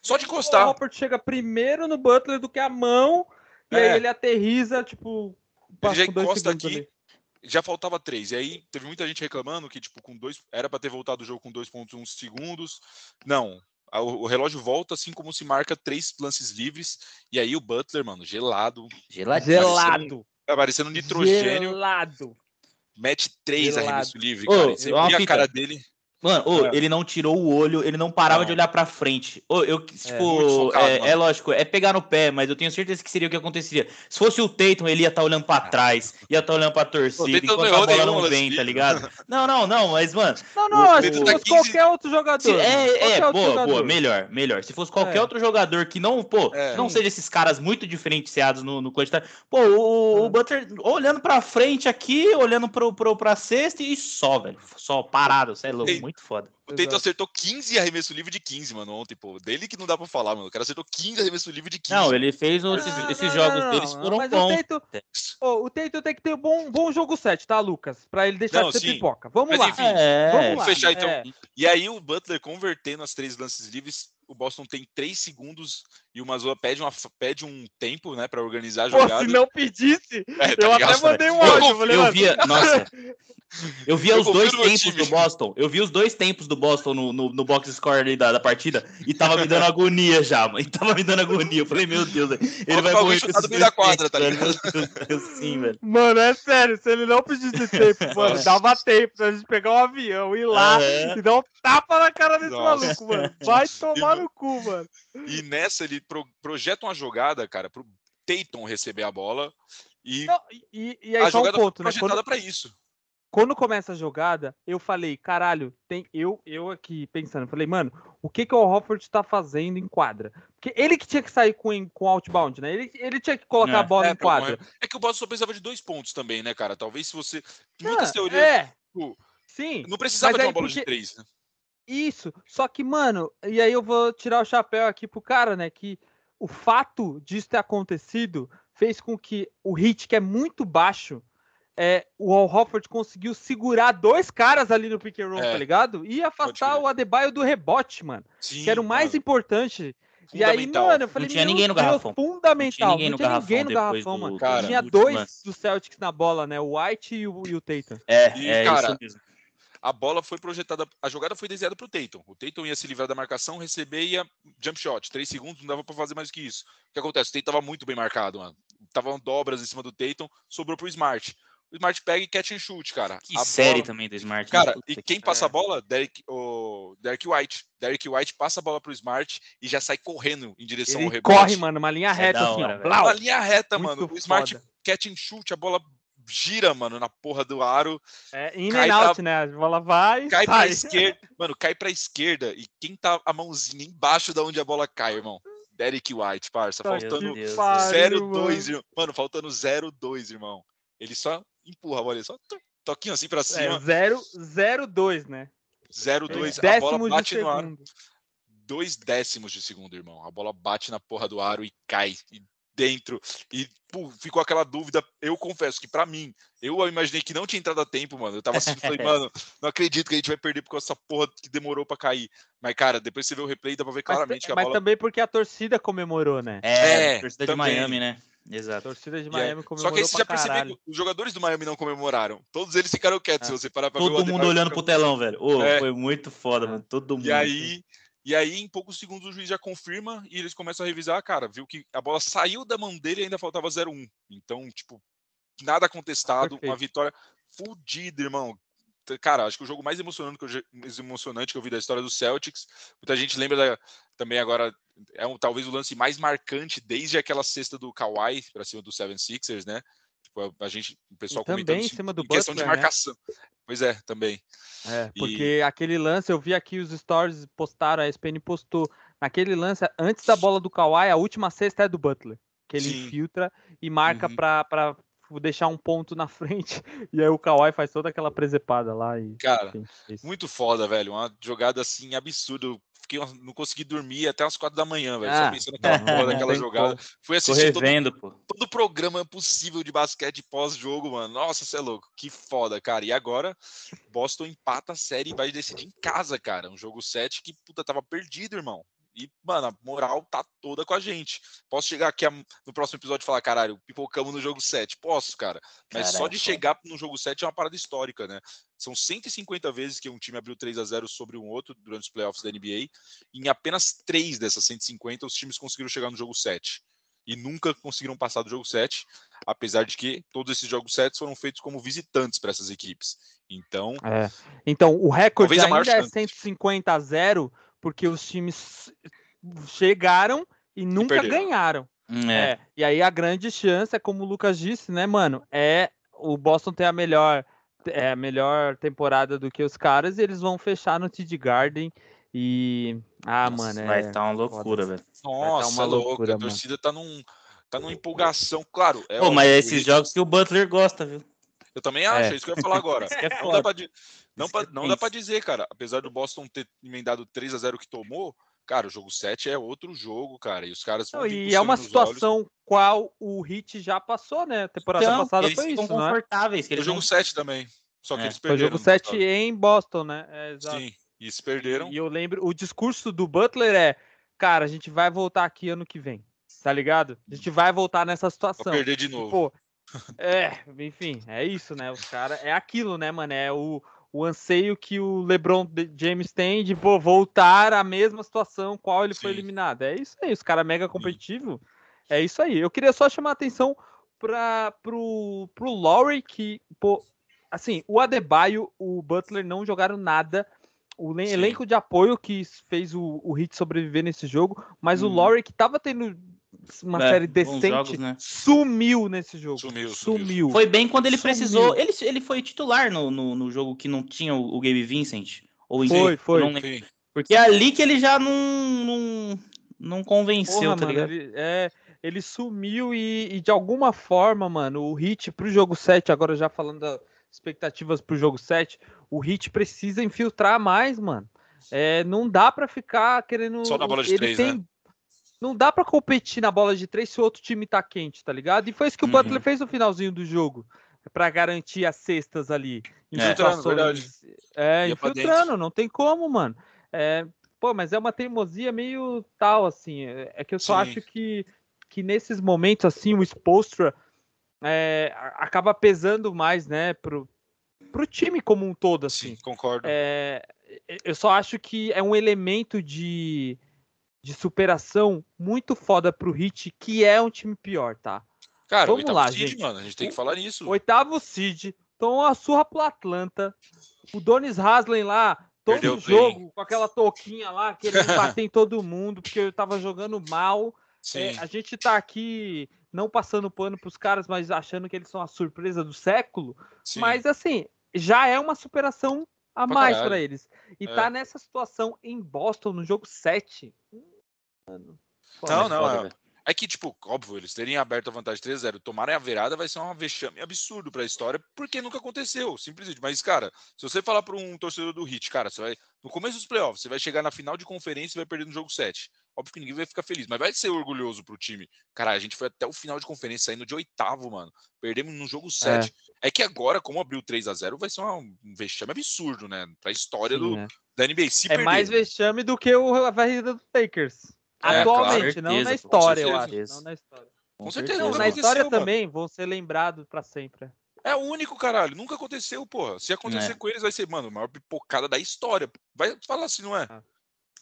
B: Só de encostar.
A: O Horford chega primeiro no Butler do que a mão, e aí é. ele aterriza, tipo.
B: Ele já encosta aqui. Ali já faltava três. E aí teve muita gente reclamando que, tipo, com dois. Era para ter voltado o jogo com 2,1 segundos. Não. O relógio volta assim como se marca três lances livres. E aí o Butler, mano, gelado.
C: Gelado. Gelado.
B: Aparecendo nitrogênio.
A: Gelado.
B: Mete três arremesso livre, cara. Ô, Você via a cara dele.
C: Mano, oh, é. ele não tirou o olho, ele não parava não. de olhar pra frente. Oh, eu, é, tipo, é, é, é, lógico, é pegar no pé, mas eu tenho certeza que seria o que aconteceria. Se fosse o Tatum, ele ia estar tá olhando pra trás, ia estar tá olhando pra torcida, enquanto a bola não vem, tá ligado? Não, não, não, mas, mano.
A: Não, não, acho que se fosse qualquer outro jogador.
C: É, é, boa, jogador. boa, melhor, melhor. Se fosse qualquer é. outro jogador que não, pô, não seja esses caras muito diferenciados no, no quantidade. Pô, o, o Butler olhando pra frente aqui, olhando pro, pro, pra cesta e só, velho. Só parado, você é louco, muito foda.
B: O Tatum acertou 15 arremesso livre de 15, mano, ontem, pô. Dele que não dá pra falar, mano. O cara acertou 15 arremesso livre de 15.
C: Não, ele fez os, não, esses não, jogos não, deles foram mas bons.
A: O Tatum, oh, tem que ter um bom, bom jogo 7, tá, Lucas? Pra ele deixar de ser sim. pipoca. Vamos mas, lá. Enfim,
B: é, vamos lá. fechar então. É. E aí o Butler convertendo as três lances livres, o Boston tem 3 segundos e o Mazua pede, uma, pede um tempo, né, pra organizar a jogada.
A: Pô, se não pedisse, é, tá eu ligado, até mandei um áudio.
C: Eu, eu via, nossa, eu via eu os dois tempos do Boston. Eu vi os dois tempos do Boston no, no, no box score ali da, da partida e tava me dando agonia já, mano. E tava me dando agonia. Eu falei, meu Deus, ele vai morrer com
B: esse da quadra, tá ligado?
A: Sim, velho. Mano, é sério, se ele não pedisse tempo, mano, dava tempo pra gente pegar um avião, ir lá é. e dar um tapa na cara desse Nossa. maluco, mano. Vai tomar no cu, mano.
B: E nessa ele pro, projeta uma jogada, cara, pro Tatum receber a bola e,
A: não, e, e aí a jogada um ponto,
B: foi projetada né? para isso
A: quando começa a jogada, eu falei, caralho, tem eu eu aqui pensando, falei, mano, o que que o Hofford tá fazendo em quadra? Porque ele que tinha que sair com, com outbound, né? Ele, ele tinha que colocar é, a bola é, em quadra.
B: É que o Boston só precisava de dois pontos também, né, cara? Talvez se você. Muitas
A: ah,
B: teorias.
A: É. Tipo, Sim.
B: Não precisava de uma bola porque... de três, né?
A: Isso. Só que, mano, e aí eu vou tirar o chapéu aqui pro cara, né? Que o fato disso ter acontecido fez com que o hit, que é muito baixo, é, o Al Hofford conseguiu segurar dois caras ali no pick and roll, é, tá ligado? E afastar o Adebayo do rebote, mano. Sim, que era o mais mano. importante. E aí, mano, eu falei,
C: não tinha ninguém no garrafão.
A: Fundamental. Não tinha ninguém no, garrafão, ninguém no garrafão, mano. Cara, tinha dois do Celtics na bola, né? O White e o, e o Tatum.
C: É, e, é cara, isso mesmo.
B: A bola foi projetada, a jogada foi desenhada pro Tatum. O Tatum ia se livrar da marcação, receber e ia jump shot. Três segundos, não dava para fazer mais do que isso. O que acontece? O Tatum tava muito bem marcado, mano. Tava dobras em cima do Tatum, sobrou pro Smart o Smart pega e catch and shoot, cara.
C: Que a série bola... também do Smart.
B: Cara, e quem passa a bola? Derek, o Derek White. Derek White passa a bola pro Smart e já sai correndo em direção
A: Ele
B: ao rebote.
A: corre, mano, uma linha é reta, é assim, hora, ó.
B: Uma linha reta, Muito mano. O Smart foda. catch and shoot, a bola gira, mano, na porra do aro.
A: É in and out, pra... né? A bola vai.
B: Cai sai. pra esquerda. Mano, cai pra esquerda. E quem tá a mãozinha embaixo da onde a bola cai, irmão? Derek White, parça. Faltando 0-2, mano. mano, faltando 0-2, irmão. Ele só empurra a bola, só toquinho assim pra é, cima.
A: É, 0-2, né?
B: 0-2, a bola bate no aro. Dois décimos de segundo, irmão. A bola bate na porra do aro e cai e dentro. E pô, ficou aquela dúvida. Eu confesso que para mim, eu imaginei que não tinha entrado a tempo, mano. Eu tava assim, falei, mano, não acredito que a gente vai perder por causa dessa porra que demorou para cair. Mas, cara, depois você vê o replay, dá pra ver claramente
A: mas,
B: que a
A: mas
B: bola.
A: Mas também porque a torcida comemorou, né?
C: É, é a torcida também. de Miami, né?
A: Exato. A torcida de Miami
B: yeah. Só que aí você já percebeu que os jogadores do Miami não comemoraram. Todos eles ficaram quietos, é. se você parar pra
C: Todo ver mundo olhando pro telão, velho. Oh, é. Foi muito foda, mano. Todo mundo.
B: E aí, e aí, em poucos segundos, o juiz já confirma e eles começam a revisar. Cara, viu que a bola saiu da mão dele e ainda faltava 0-1. Então, tipo, nada contestado. Perfeito. Uma vitória fodida, irmão cara, acho que o jogo mais emocionante que eu, mais emocionante que eu vi da história do Celtics. Muita gente lembra da, também agora é um, talvez o lance mais marcante desde aquela cesta do Kawhi para cima do Seven Sixers, né? Tipo, a gente, o pessoal
A: e também em cima do
B: em questão
A: Butler,
B: de né? marcação. Né? Pois é, também.
A: É, porque e... aquele lance, eu vi aqui os stories postaram, a SPN postou, naquele lance, antes da bola do Kawhi, a última cesta é do Butler, que ele Sim. infiltra e marca uhum. para deixar um ponto na frente. E aí o Kawhi faz toda aquela presepada lá. E,
B: Cara, enfim, muito foda, velho. Uma jogada assim absurda. Fiquei, não consegui dormir até as quatro da manhã, velho. Ah, só pensando naquela porra daquela jogada. Fui assistir
C: revendo,
B: todo, todo o programa possível de basquete pós-jogo, mano. Nossa, você é louco. Que foda, cara. E agora, Boston empata a série e vai decidir em casa, cara. Um jogo 7 que, puta, tava perdido, irmão. E, mano, a moral tá toda com a gente. Posso chegar aqui no próximo episódio e falar, caralho, pipocamos no jogo 7? Posso, cara. Mas só de chegar no jogo 7 é uma parada histórica, né? São 150 vezes que um time abriu 3 a 0 sobre um outro durante os playoffs da NBA. E em apenas 3 dessas 150 os times conseguiram chegar no jogo 7. e nunca conseguiram passar do jogo 7, apesar de que todos esses jogos 7 foram feitos como visitantes para essas equipes. Então,
A: é. então o recorde ainda é 150 a 0, porque os times chegaram e nunca e ganharam. Hum, é. é. E aí a grande chance é, como o Lucas disse, né, mano? É o Boston ter a melhor, é, a melhor temporada do que os caras e eles vão fechar no TD Garden. E. Ah, Nossa, mano.
C: Vai estar é... tá uma loucura, velho.
B: Nossa, tá uma loucura, a torcida tá num. Tá numa empolgação, claro.
C: É Pô, mas é esses jogos que o Butler gosta, viu?
B: Eu também acho, é, é isso que eu ia falar agora. É não dá pra, não, pra, não dá pra dizer, cara. Apesar do Boston ter emendado 3 a 0 que tomou, Cara, o jogo 7 é outro jogo, cara. E os caras
A: vão. Não, e é uma situação olhos. qual o Hit já passou, né? A temporada então, passada foi isso.
C: confortáveis.
B: Né? Que o jogo 7 também. Só que é. eles
A: perderam. Foi o jogo 7 em Boston, né? É, exato. Sim,
B: e se perderam.
A: E eu lembro, o discurso do Butler é: cara, a gente vai voltar aqui ano que vem. Tá ligado? A gente vai voltar nessa situação. Vou
B: perder de novo. Pô,
A: é, enfim, é isso, né? Os caras. É aquilo, né, mano? É o o anseio que o LeBron James tem de pô, voltar à mesma situação qual ele Sim. foi eliminado. É isso aí, os caras mega competitivo. É isso aí. Eu queria só chamar a atenção para pro, pro Lowry, que, pô, assim, o Adebayo, o Butler não jogaram nada. O Sim. elenco de apoio que fez o, o Hit sobreviver nesse jogo, mas hum. o uhum. Lowry, que tava tendo uma é, série decente, jogos, né? sumiu nesse jogo. Sumiu, sumiu, sumiu.
C: Foi bem quando ele sumiu. precisou. Ele, ele foi titular no, no, no, jogo que não tinha o, o Gabe Vincent. Ou
A: foi, foi.
C: Porque é ali que ele já não, não, não convenceu, Porra, tá ligado?
A: Ele, é, ele sumiu e, e, de alguma forma, mano, o Hit pro jogo 7, agora já falando das expectativas pro jogo 7, o Hit precisa infiltrar mais, mano. É, não dá para ficar querendo.
B: Só na bola de ele três, tem... né?
A: Não dá para competir na bola de três se o outro time tá quente, tá ligado? E foi isso que o uhum. Butler fez no finalzinho do jogo, para garantir as cestas ali. É, é infiltrando, não tem como, mano. É, pô, mas é uma teimosia meio tal, assim. É, é que eu só Sim. acho que, que nesses momentos, assim, o Spostra é, acaba pesando mais, né, pro, pro time como um todo, assim.
B: Sim, concordo.
A: É, eu só acho que é um elemento de de superação muito foda pro Hit, que é um time pior, tá?
B: Cara, Vamos lá, seed, gente. mano, a gente tem que falar nisso.
A: Oitavo seed, tomou uma surra pro Atlanta. O Donis Haslem lá, todo Perdeu jogo, com aquela touquinha lá, querendo bater em todo mundo, porque eu tava jogando mal. É, a gente tá aqui não passando pano pros caras, mas achando que eles são a surpresa do século. Sim. Mas assim, já é uma superação a pra mais para eles. E é. tá nessa situação em Boston, no jogo 7
B: mano. não, não, foda, é. É que, tipo, óbvio, eles terem aberto a vantagem 3-0, tomarem a virada vai ser um vexame absurdo pra história, porque nunca aconteceu, simplesmente. Mas, cara, se você falar pra um torcedor do Hit, cara, você vai. No começo dos playoffs, você vai chegar na final de conferência e vai perder no jogo 7. Óbvio que ninguém vai ficar feliz, mas vai ser orgulhoso pro time. Cara, a gente foi até o final de conferência, saindo de oitavo, mano. Perdemos no jogo 7. É, é que agora, como abriu 3 a 0 vai ser um vexame absurdo, né? Pra história Sim, do, é. da NBA. Se
A: é perder. mais vexame do que o, a varrida do Lakers. É, Atualmente, claro, não na história, eu acho. Não na história.
B: Com certeza.
A: Não, na história mano. também vão ser lembrados para sempre.
B: É o único, caralho. Nunca aconteceu, porra. Se acontecer é. com eles, vai ser, mano, a maior pipocada da história. Vai falar assim, não é? Ah.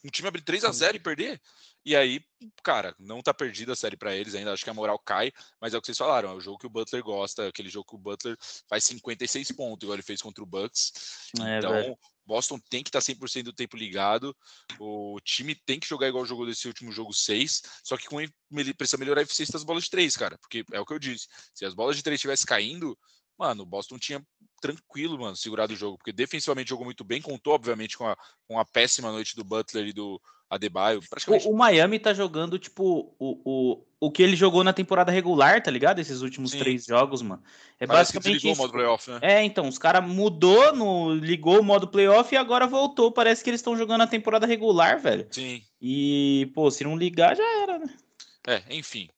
B: Um time abrir 3 a 0 e perder. E aí, cara, não tá perdida a série para eles ainda. Acho que a moral cai, mas é o que vocês falaram. É o jogo que o Butler gosta, aquele jogo que o Butler faz 56 pontos, igual ele fez contra o Bucks. É, então, velho. Boston tem que estar tá 100% do tempo ligado. O time tem que jogar igual jogou desse último jogo 6, só que com ele precisa melhorar a eficiência das bolas de 3, cara. Porque é o que eu disse. Se as bolas de 3 estivessem caindo, mano, o Boston tinha tranquilo, mano, segurado o jogo, porque defensivamente jogou muito bem, contou, obviamente, com a, com a péssima noite do Butler e do, Adebayo.
C: Praticamente... O, o, Miami tá jogando, tipo, o, o, o que ele jogou na temporada regular, tá ligado? Esses últimos Sim. três jogos, mano. É Parece basicamente isso. o modo playoff, né? É, então, os caras mudou, no, ligou o modo playoff e agora voltou. Parece que eles estão jogando a temporada regular, velho.
B: Sim.
C: E, pô, se não ligar, já era, né?
B: É, enfim.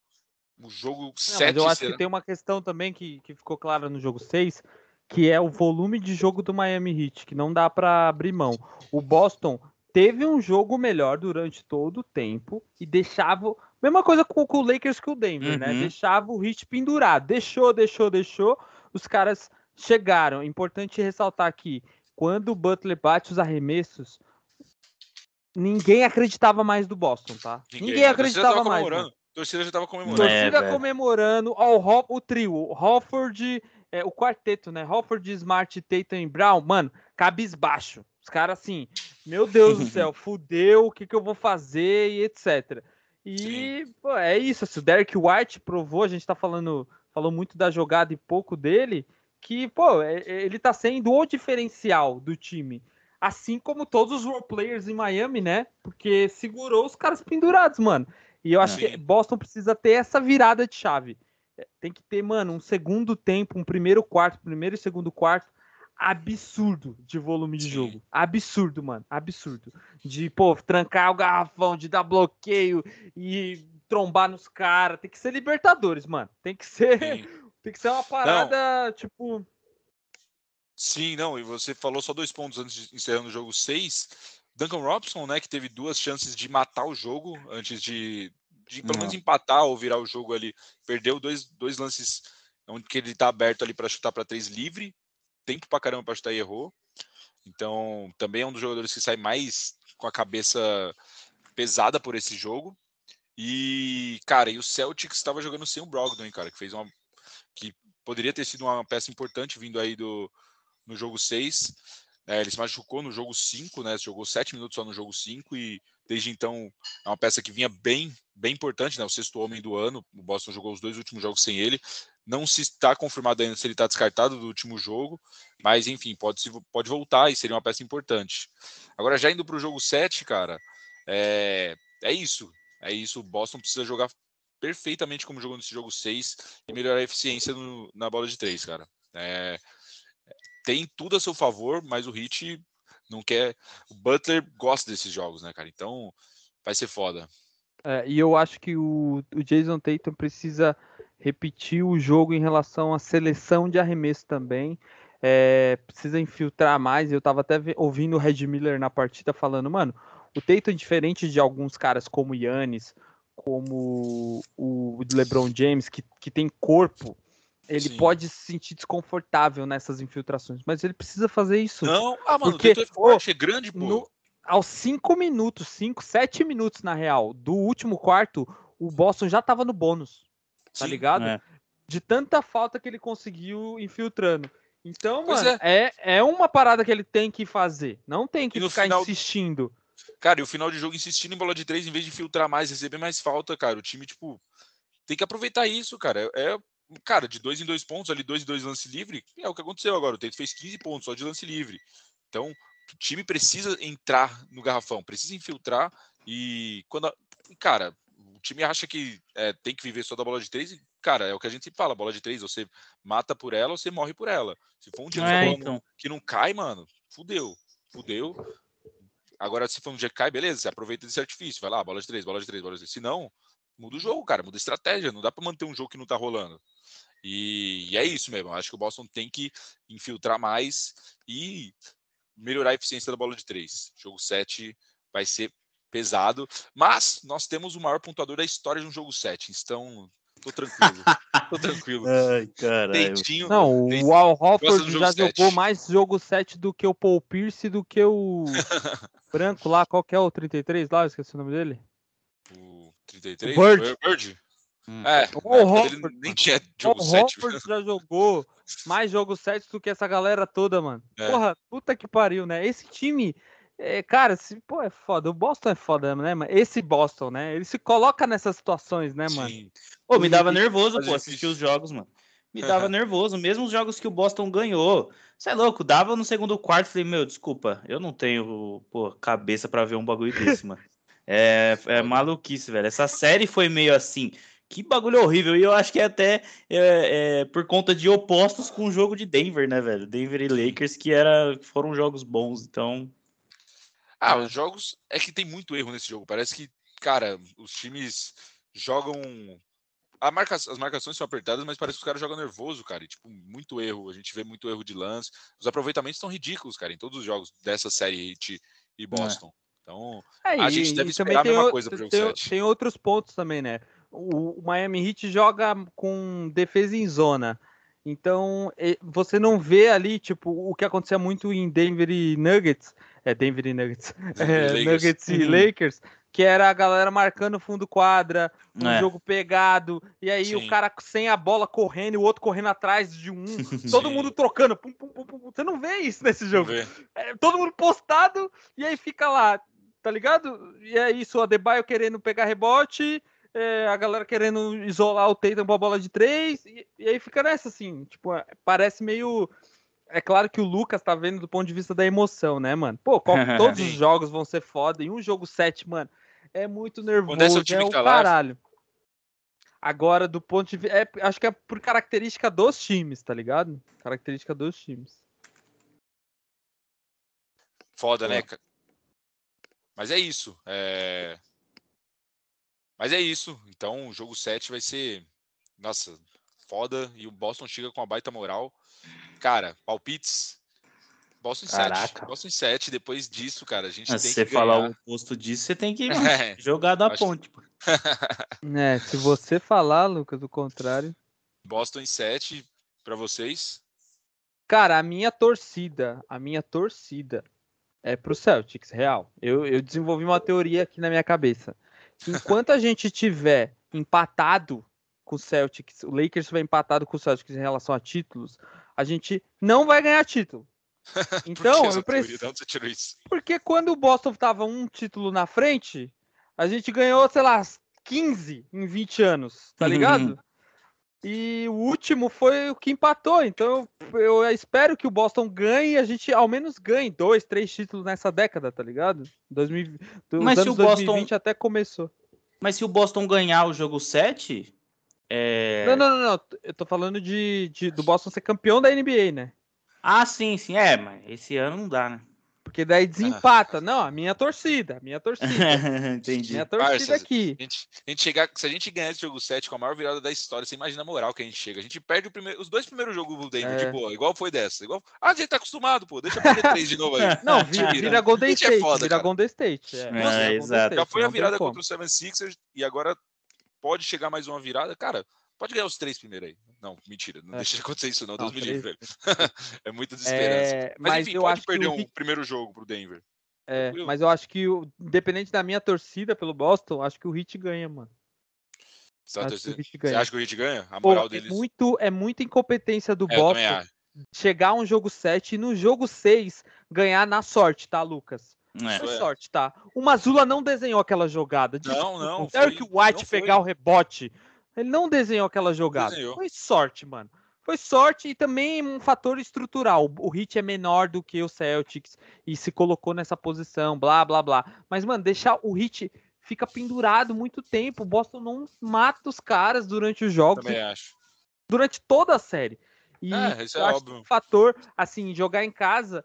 B: O jogo 7
A: Eu acho será... que tem uma questão também que, que ficou clara no jogo 6, que é o volume de jogo do Miami Heat, que não dá para abrir mão. O Boston teve um jogo melhor durante todo o tempo e deixava. Mesma coisa com, com o Lakers que o Denver, né? uhum. né? Deixava o Hit pendurado. Deixou, deixou, deixou. Os caras chegaram. Importante ressaltar aqui: quando o Butler bate os arremessos, ninguém acreditava mais do Boston, tá? Ninguém, ninguém acreditava mais.
B: torcida já tava comemorando.
A: Torcida é, comemorando. Ó, o, o trio, o Hofford, é, o quarteto, né? Hofford, Smart, Tatum e Brown, mano, cabisbaixo. Os caras assim, meu Deus do céu, fudeu, o que, que eu vou fazer e etc. E pô, é isso, assim, o Derek White provou, a gente tá falando, falou muito da jogada e pouco dele, que, pô, é, é, ele tá sendo o diferencial do time. Assim como todos os role players em Miami, né? Porque segurou os caras pendurados, mano. E eu acho Sim. que Boston precisa ter essa virada de chave. É, tem que ter, mano, um segundo tempo, um primeiro quarto, primeiro e segundo quarto absurdo de volume de jogo. Absurdo, mano. Absurdo. De, pô, trancar o garrafão, de dar bloqueio e trombar nos caras. Tem que ser Libertadores, mano. Tem que ser. Sim. Tem que ser uma parada, não. tipo.
B: Sim, não, e você falou só dois pontos antes de encerrando o jogo 6. Duncan Robson, né, que teve duas chances de matar o jogo antes de, de pelo menos empatar ou virar o jogo ali. Perdeu dois, dois lances onde que ele tá aberto ali para chutar para três livre, tempo para caramba para chutar e errou. Então, também é um dos jogadores que sai mais com a cabeça pesada por esse jogo. E, cara, e o Celtics estava jogando sem o Brogdon, cara, que fez uma que poderia ter sido uma peça importante vindo aí do no jogo 6. É, ele se machucou no jogo 5, né? Jogou 7 minutos só no jogo 5 e desde então é uma peça que vinha bem, bem importante, né? O sexto homem do ano. O Boston jogou os dois últimos jogos sem ele. Não se está confirmado ainda se ele está descartado do último jogo, mas enfim, pode, se, pode voltar e seria uma peça importante. Agora, já indo para o jogo 7, cara, é, é isso. É isso. O Boston precisa jogar perfeitamente como jogou nesse jogo 6 e melhorar a eficiência no, na bola de 3, cara. É, tem tudo a seu favor, mas o Hit não quer. O Butler gosta desses jogos, né, cara? Então vai ser foda.
A: É, e eu acho que o, o Jason Tatum precisa repetir o jogo em relação à seleção de arremesso também. É, precisa infiltrar mais. Eu tava até ouvindo o Red Miller na partida falando, mano, o Tatum, diferente de alguns caras como Yannis, como o LeBron James, que, que tem corpo, ele Sim. pode se sentir desconfortável nessas infiltrações, mas ele precisa fazer isso.
B: Não, ah, mano, porque, é forte, é grande, pô. No,
A: aos 5 minutos, 5, 7 minutos na real, do último quarto, o Boston já tava no bônus. Tá Sim, ligado? É. De tanta falta que ele conseguiu infiltrando. Então, pois mano, é. é. É, uma parada que ele tem que fazer. Não tem que ficar final... insistindo.
B: Cara, e o final de jogo insistindo em bola de três, em vez de filtrar mais, receber mais falta, cara. O time, tipo, tem que aproveitar isso, cara. É, é cara, de dois em dois pontos, ali dois em dois lance livre, é o que aconteceu agora. O Tate fez 15 pontos só de lance livre. Então, o time precisa entrar no garrafão, precisa infiltrar e quando, a, cara, time acha que é, tem que viver só da bola de três e, cara, é o que a gente sempre fala, bola de três, você mata por ela ou você morre por ela. Se for um dia é, então. que não cai, mano, fudeu, fudeu. Agora, se for um dia que cai, beleza, você aproveita desse artifício, vai lá, bola de três, bola de três, bola de três. Se não, muda o jogo, cara, muda a estratégia. Não dá para manter um jogo que não tá rolando. E, e, é isso mesmo. Acho que o Boston tem que infiltrar mais e melhorar a eficiência da bola de três. Jogo 7 vai ser pesado, mas nós temos o maior pontuador da história de um jogo 7. Então, tô tranquilo. tô tranquilo.
A: Ai, caralho. Não, o Al Hofford já 7. jogou mais jogo 7 do que o Paul Pierce do que o branco lá, qual que é o 33 lá? Eu esqueci o nome dele.
B: O 33? O Bird. Bird. Hum. É, o Hofford,
A: nem tinha jogo o 7. O já jogou mais jogo 7 do que essa galera toda, mano. É. Porra, puta que pariu, né? Esse time, é, cara, se, pô, é foda. O Boston é foda, né, mano? Esse Boston, né? Ele se coloca nessas situações, né, mano? Sim.
C: Pô, me dava nervoso, pô, assistir os jogos, mano. Me dava nervoso, mesmo os jogos que o Boston ganhou. Você é louco, dava no segundo quarto, falei, meu, desculpa, eu não tenho, pô, cabeça para ver um bagulho desse, mano. É, é maluquice, velho. Essa série foi meio assim. Que bagulho horrível. E eu acho que é até é, é, por conta de opostos com o jogo de Denver, né, velho? Denver e Lakers, que era, foram jogos bons, então.
B: Ah, os jogos. É que tem muito erro nesse jogo. Parece que, cara, os times jogam. Marca... As marcações são apertadas, mas parece que os caras jogam nervoso, cara. E, tipo, muito erro. A gente vê muito erro de lance. Os aproveitamentos estão ridículos, cara, em todos os jogos dessa série Heat e é. Boston. É. Então,
A: é, a gente deve esperar a mesma coisa pro jogo tem, 7. Tem outros pontos também, né? O, o Miami Heat joga com defesa em zona. Então, você não vê ali, tipo, o que acontecia muito em Denver e Nuggets, é Denver e Nuggets, é, Nuggets e uhum. Lakers, que era a galera marcando fundo quadra, um é. jogo pegado, e aí Sim. o cara sem a bola correndo e o outro correndo atrás de um, todo mundo trocando. Pum, pum, pum, Você não vê isso nesse jogo. É, todo mundo postado, e aí fica lá, tá ligado? E é isso, o Adebayo querendo pegar rebote, é, a galera querendo isolar o Tatum com a bola de três, e, e, aí fica nessa, assim, tipo, é, parece meio... É claro que o Lucas tá vendo do ponto de vista da emoção, né, mano? Pô, todos os jogos vão ser foda, em um jogo 7, mano, é muito nervoso, é, o time é o tá caralho. Agora, do ponto de vista. É, acho que é por característica dos times, tá ligado? Característica dos times.
B: Foda, né, é. né? Mas é isso. É... Mas é isso. Então, o jogo 7 vai ser. Nossa, foda. E o Boston chega com uma baita moral. Cara, palpites. Boston em Caraca. 7. Boston em 7. Depois disso, cara, a gente Mas tem
C: se você falar o oposto disso, você tem que é. jogar da ponte.
A: é, se você falar, Lucas, o contrário.
B: Boston em 7 para vocês?
A: Cara, a minha torcida, a minha torcida é pro Celtics, real. Eu, eu desenvolvi uma teoria aqui na minha cabeça. Enquanto a gente tiver empatado com o Celtics, o Lakers vai empatado com o Celtics em relação a títulos, a gente não vai ganhar título. Então, eu preciso. Porque quando o Boston tava um título na frente, a gente ganhou, sei lá, 15 em 20 anos, tá ligado? Uhum. E o último foi o que empatou. Então eu, eu, espero que o Boston ganhe e a gente ao menos ganhe dois, três títulos nessa década, tá ligado? 2000, Mas se o Boston 2020 até começou.
C: Mas se o Boston ganhar o jogo 7, é...
A: Não, não, não, não. Eu tô falando de, de, do Boston ser campeão da NBA, né?
C: Ah, sim, sim. É, mas esse ano não dá, né?
A: Porque daí desempata. Não, a minha torcida, a minha torcida.
C: Entendi.
A: Minha torcida Parça, aqui.
B: A gente, a gente chegar, se a gente ganhar esse jogo 7 com a maior virada da história, você imagina a moral que a gente chega. A gente perde primeiro, os dois primeiros jogos do Denver, é. de boa, igual foi dessa. Igual, ah, a gente tá acostumado, pô. Deixa eu perder três de novo aí.
A: Não, vira, vira Golden é State. É foda, vira Golden State. É,
C: é, exato.
B: Já foi a virada contra o Seven Sixers e agora pode chegar mais uma virada. Cara, Pode ganhar os três primeiro aí. Não, mentira. Não é. deixa de acontecer isso, não. Deus me livre. é muita desesperança. É, mas, mas, enfim, pode perder um primeiro jogo pro Denver.
A: É, mas eu acho que, independente da minha torcida pelo Boston, acho que o Hit ganha, mano.
B: Você, que, Você acha que o Hit ganha? A moral Pô,
A: deles. É, muito, é muita incompetência do é, Boston chegar a um jogo 7 e no jogo 6 ganhar na sorte, tá, Lucas? É. Foi sorte, tá? O Mazula não desenhou aquela jogada.
B: Não, não.
A: Quero que o White pegar o rebote. Ele não desenhou aquela jogada. Desenhou. Foi sorte, mano. Foi sorte e também um fator estrutural. O Hit é menor do que o Celtics e se colocou nessa posição, blá, blá, blá. Mas, mano, deixar o Hit fica pendurado muito tempo. O Boston não mata os caras durante os jogos.
B: Também acho.
A: Durante toda a série.
B: E é, isso é óbvio.
A: um fator, assim, jogar em casa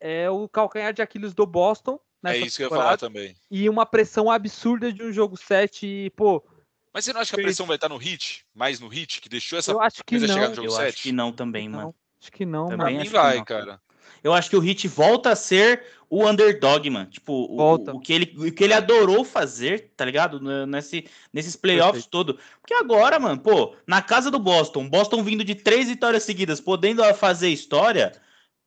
A: é o calcanhar de Aquiles do Boston.
B: É isso que eu ia falar também.
A: E uma pressão absurda de um jogo 7. E, pô,
B: mas você não acha que a pressão vai estar no hit? Mais no hit? Que deixou essa
A: eu acho que
B: coisa
A: não.
B: chegar no jogo
C: eu
B: 7?
C: acho que não também, não. mano.
A: Acho que não,
C: também
B: mano. vai, não. cara.
C: Eu acho que o Hit volta a ser o underdog, mano. Tipo, o, o, que ele, o que ele adorou fazer, tá ligado? Nesse, nesses playoffs todo. Porque agora, mano, pô, na casa do Boston, Boston vindo de três vitórias seguidas, podendo fazer história,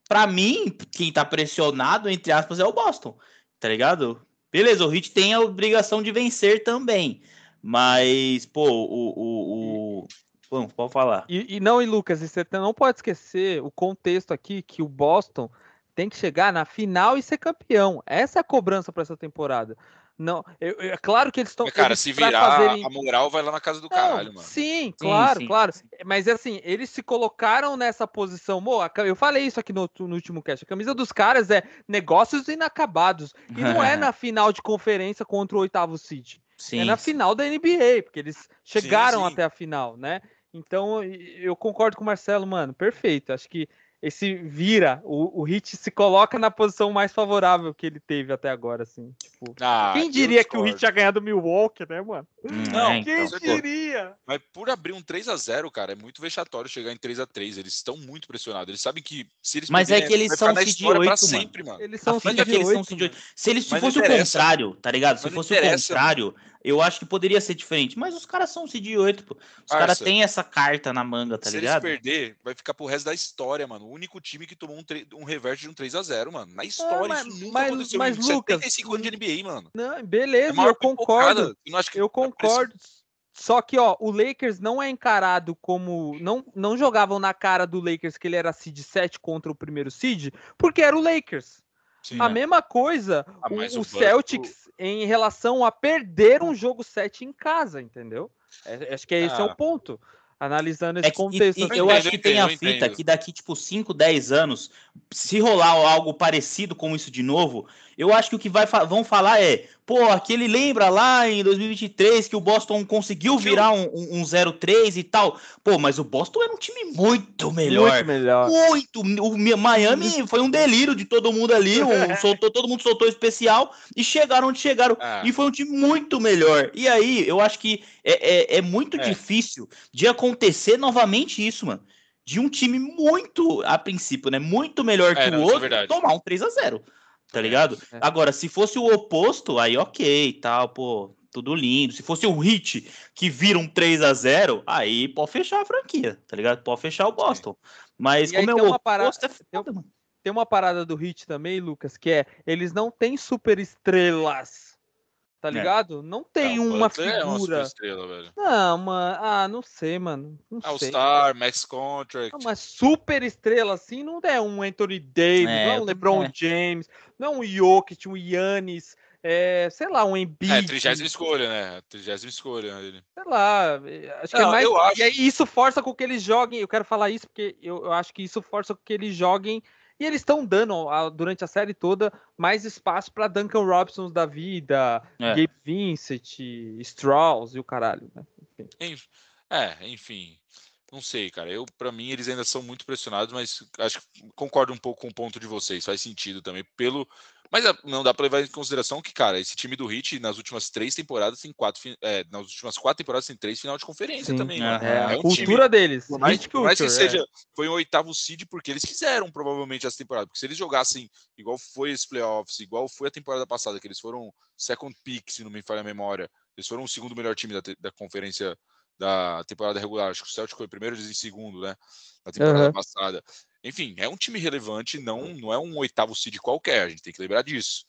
C: pra mim, quem tá pressionado, entre aspas, é o Boston, tá ligado? Beleza, o Hit tem a obrigação de vencer também. Mas, pô, o. o, o... Bom, pode falar.
A: E, e não, e Lucas, você não pode esquecer o contexto aqui que o Boston tem que chegar na final e ser campeão. Essa é a cobrança para essa temporada. Não, eu, é claro que eles estão.
B: Cara, se virar fazerem... a moral vai lá na casa do não, caralho, mano.
A: Sim, claro, sim, claro. Sim. Mas assim, eles se colocaram nessa posição. Mo, eu falei isso aqui no, no, último cast. A camisa dos caras é negócios inacabados. E não é na final de conferência contra o oitavo City. Sim, é na final da NBA, porque eles chegaram sim, sim. até a final, né? Então eu concordo com o Marcelo, mano, perfeito. Acho que esse vira, o, o Hit se coloca na posição mais favorável que ele teve até agora, assim. Tipo, ah, quem diria que o Hit ia ganhar do Milwaukee, né, mano?
B: Hum, não, é, quem então. diria? Mas por abrir um 3 a 0 cara, é muito vexatório chegar em 3 a 3 Eles estão muito pressionados. Eles sabem que se eles
C: Mas é que eles são seed 8, mano.
B: Sempre, mano.
C: Eles são seed 8. Se eles se fosse o contrário, tá ligado? Se fosse o contrário, eu acho que poderia ser diferente. Mas os caras são seed 8, pô. Os caras têm essa carta na manga, tá
B: se
C: ligado?
B: Se eles perder, vai ficar pro resto da história, mano. O único time que tomou um, um reverte de um 3x0, mano. Na história, é, mas, isso nunca
A: mas,
B: aconteceu
A: mas, Lucas,
B: 75 anos de NBA, mano.
A: Não, beleza, é eu concordo. Eu, eu concordo. Só que, ó, o Lakers não é encarado como. Não, não jogavam na cara do Lakers que ele era seed 7 contra o primeiro seed, porque era o Lakers. Sim, a é. mesma coisa, ah, o, o, Celtics em relação a perder um jogo 7 em casa, entendeu? É, acho que esse ah. é o ah. ponto analisando esse é que, contexto.
C: E, eu, eu acho que tem a fita que daqui, tipo, 5, 10 anos, se rolar algo parecido com isso de novo, eu acho que o que vai, vão falar é, pô, aquele lembra lá em 2023 que o Boston conseguiu virar um, um, um 0-3 e tal. Pô, mas o Boston era um time muito melhor. Muito
A: melhor.
C: Muito. O Miami foi um delírio de todo mundo ali. Um, soltou, todo mundo soltou especial e chegaram onde chegaram. Ah. E foi um time muito melhor. E aí, eu acho que é, é, é muito é. difícil de acontecer novamente isso, mano. De um time muito, a princípio, né? Muito melhor é, que não, o é outro, tomar um 3 a 0 tá ligado? É. Agora, se fosse o oposto, aí ok, tal, pô, tudo lindo. Se fosse o Hit que vira um 3 a 0 aí pode fechar a franquia, tá ligado? Pode fechar o Boston. Mas e como é o oposto, parada, é
A: foda, tem, mano. Tem uma parada do Hit também, Lucas, que é, eles não têm super estrelas Tá é. ligado? É. Não tem não, uma figura. É uma estrela, velho. Não, mano. Ah, não sei, mano. Não
B: All sei. Star, Max Contract.
A: Não, mas super estrela assim não é um Anthony Davis, é, não é um LeBron é. James, não é um Jokic, um Yannis. É, sei lá, um Embiid. É,
B: trigésima escolha, né? Trigésima escolha
A: dele. Sei lá, é, acho não, que é mais... Acho... E aí isso força com que eles joguem, eu quero falar isso porque eu, eu acho que isso força com que eles joguem e eles estão dando, durante a série toda, mais espaço para Duncan Robson da vida, é. Gabe Vincent, Strauss e o caralho, né?
B: Enfim. É, enfim. Não sei, cara. Eu, para mim, eles ainda são muito pressionados, mas acho que concordo um pouco com o ponto de vocês. Faz sentido também pelo mas é, não dá para levar em consideração que, cara, esse time do Hit nas últimas três temporadas tem quatro, é, nas últimas quatro temporadas tem três final de conferência Sim, também.
A: É, é, é um cultura time, deles.
B: Por mais, por mais que seja, é. foi um oitavo seed porque eles quiseram provavelmente essa temporada. Porque se eles jogassem igual foi esse playoffs, igual foi a temporada passada, que eles foram second pick, se não me falha a memória, eles foram o segundo melhor time da, da conferência da temporada regular. Acho que o Celtic foi primeiro, em segundo, né? Na temporada uhum. passada. Enfim, é um time relevante, não, não é um oitavo seed qualquer, a gente tem que lembrar disso.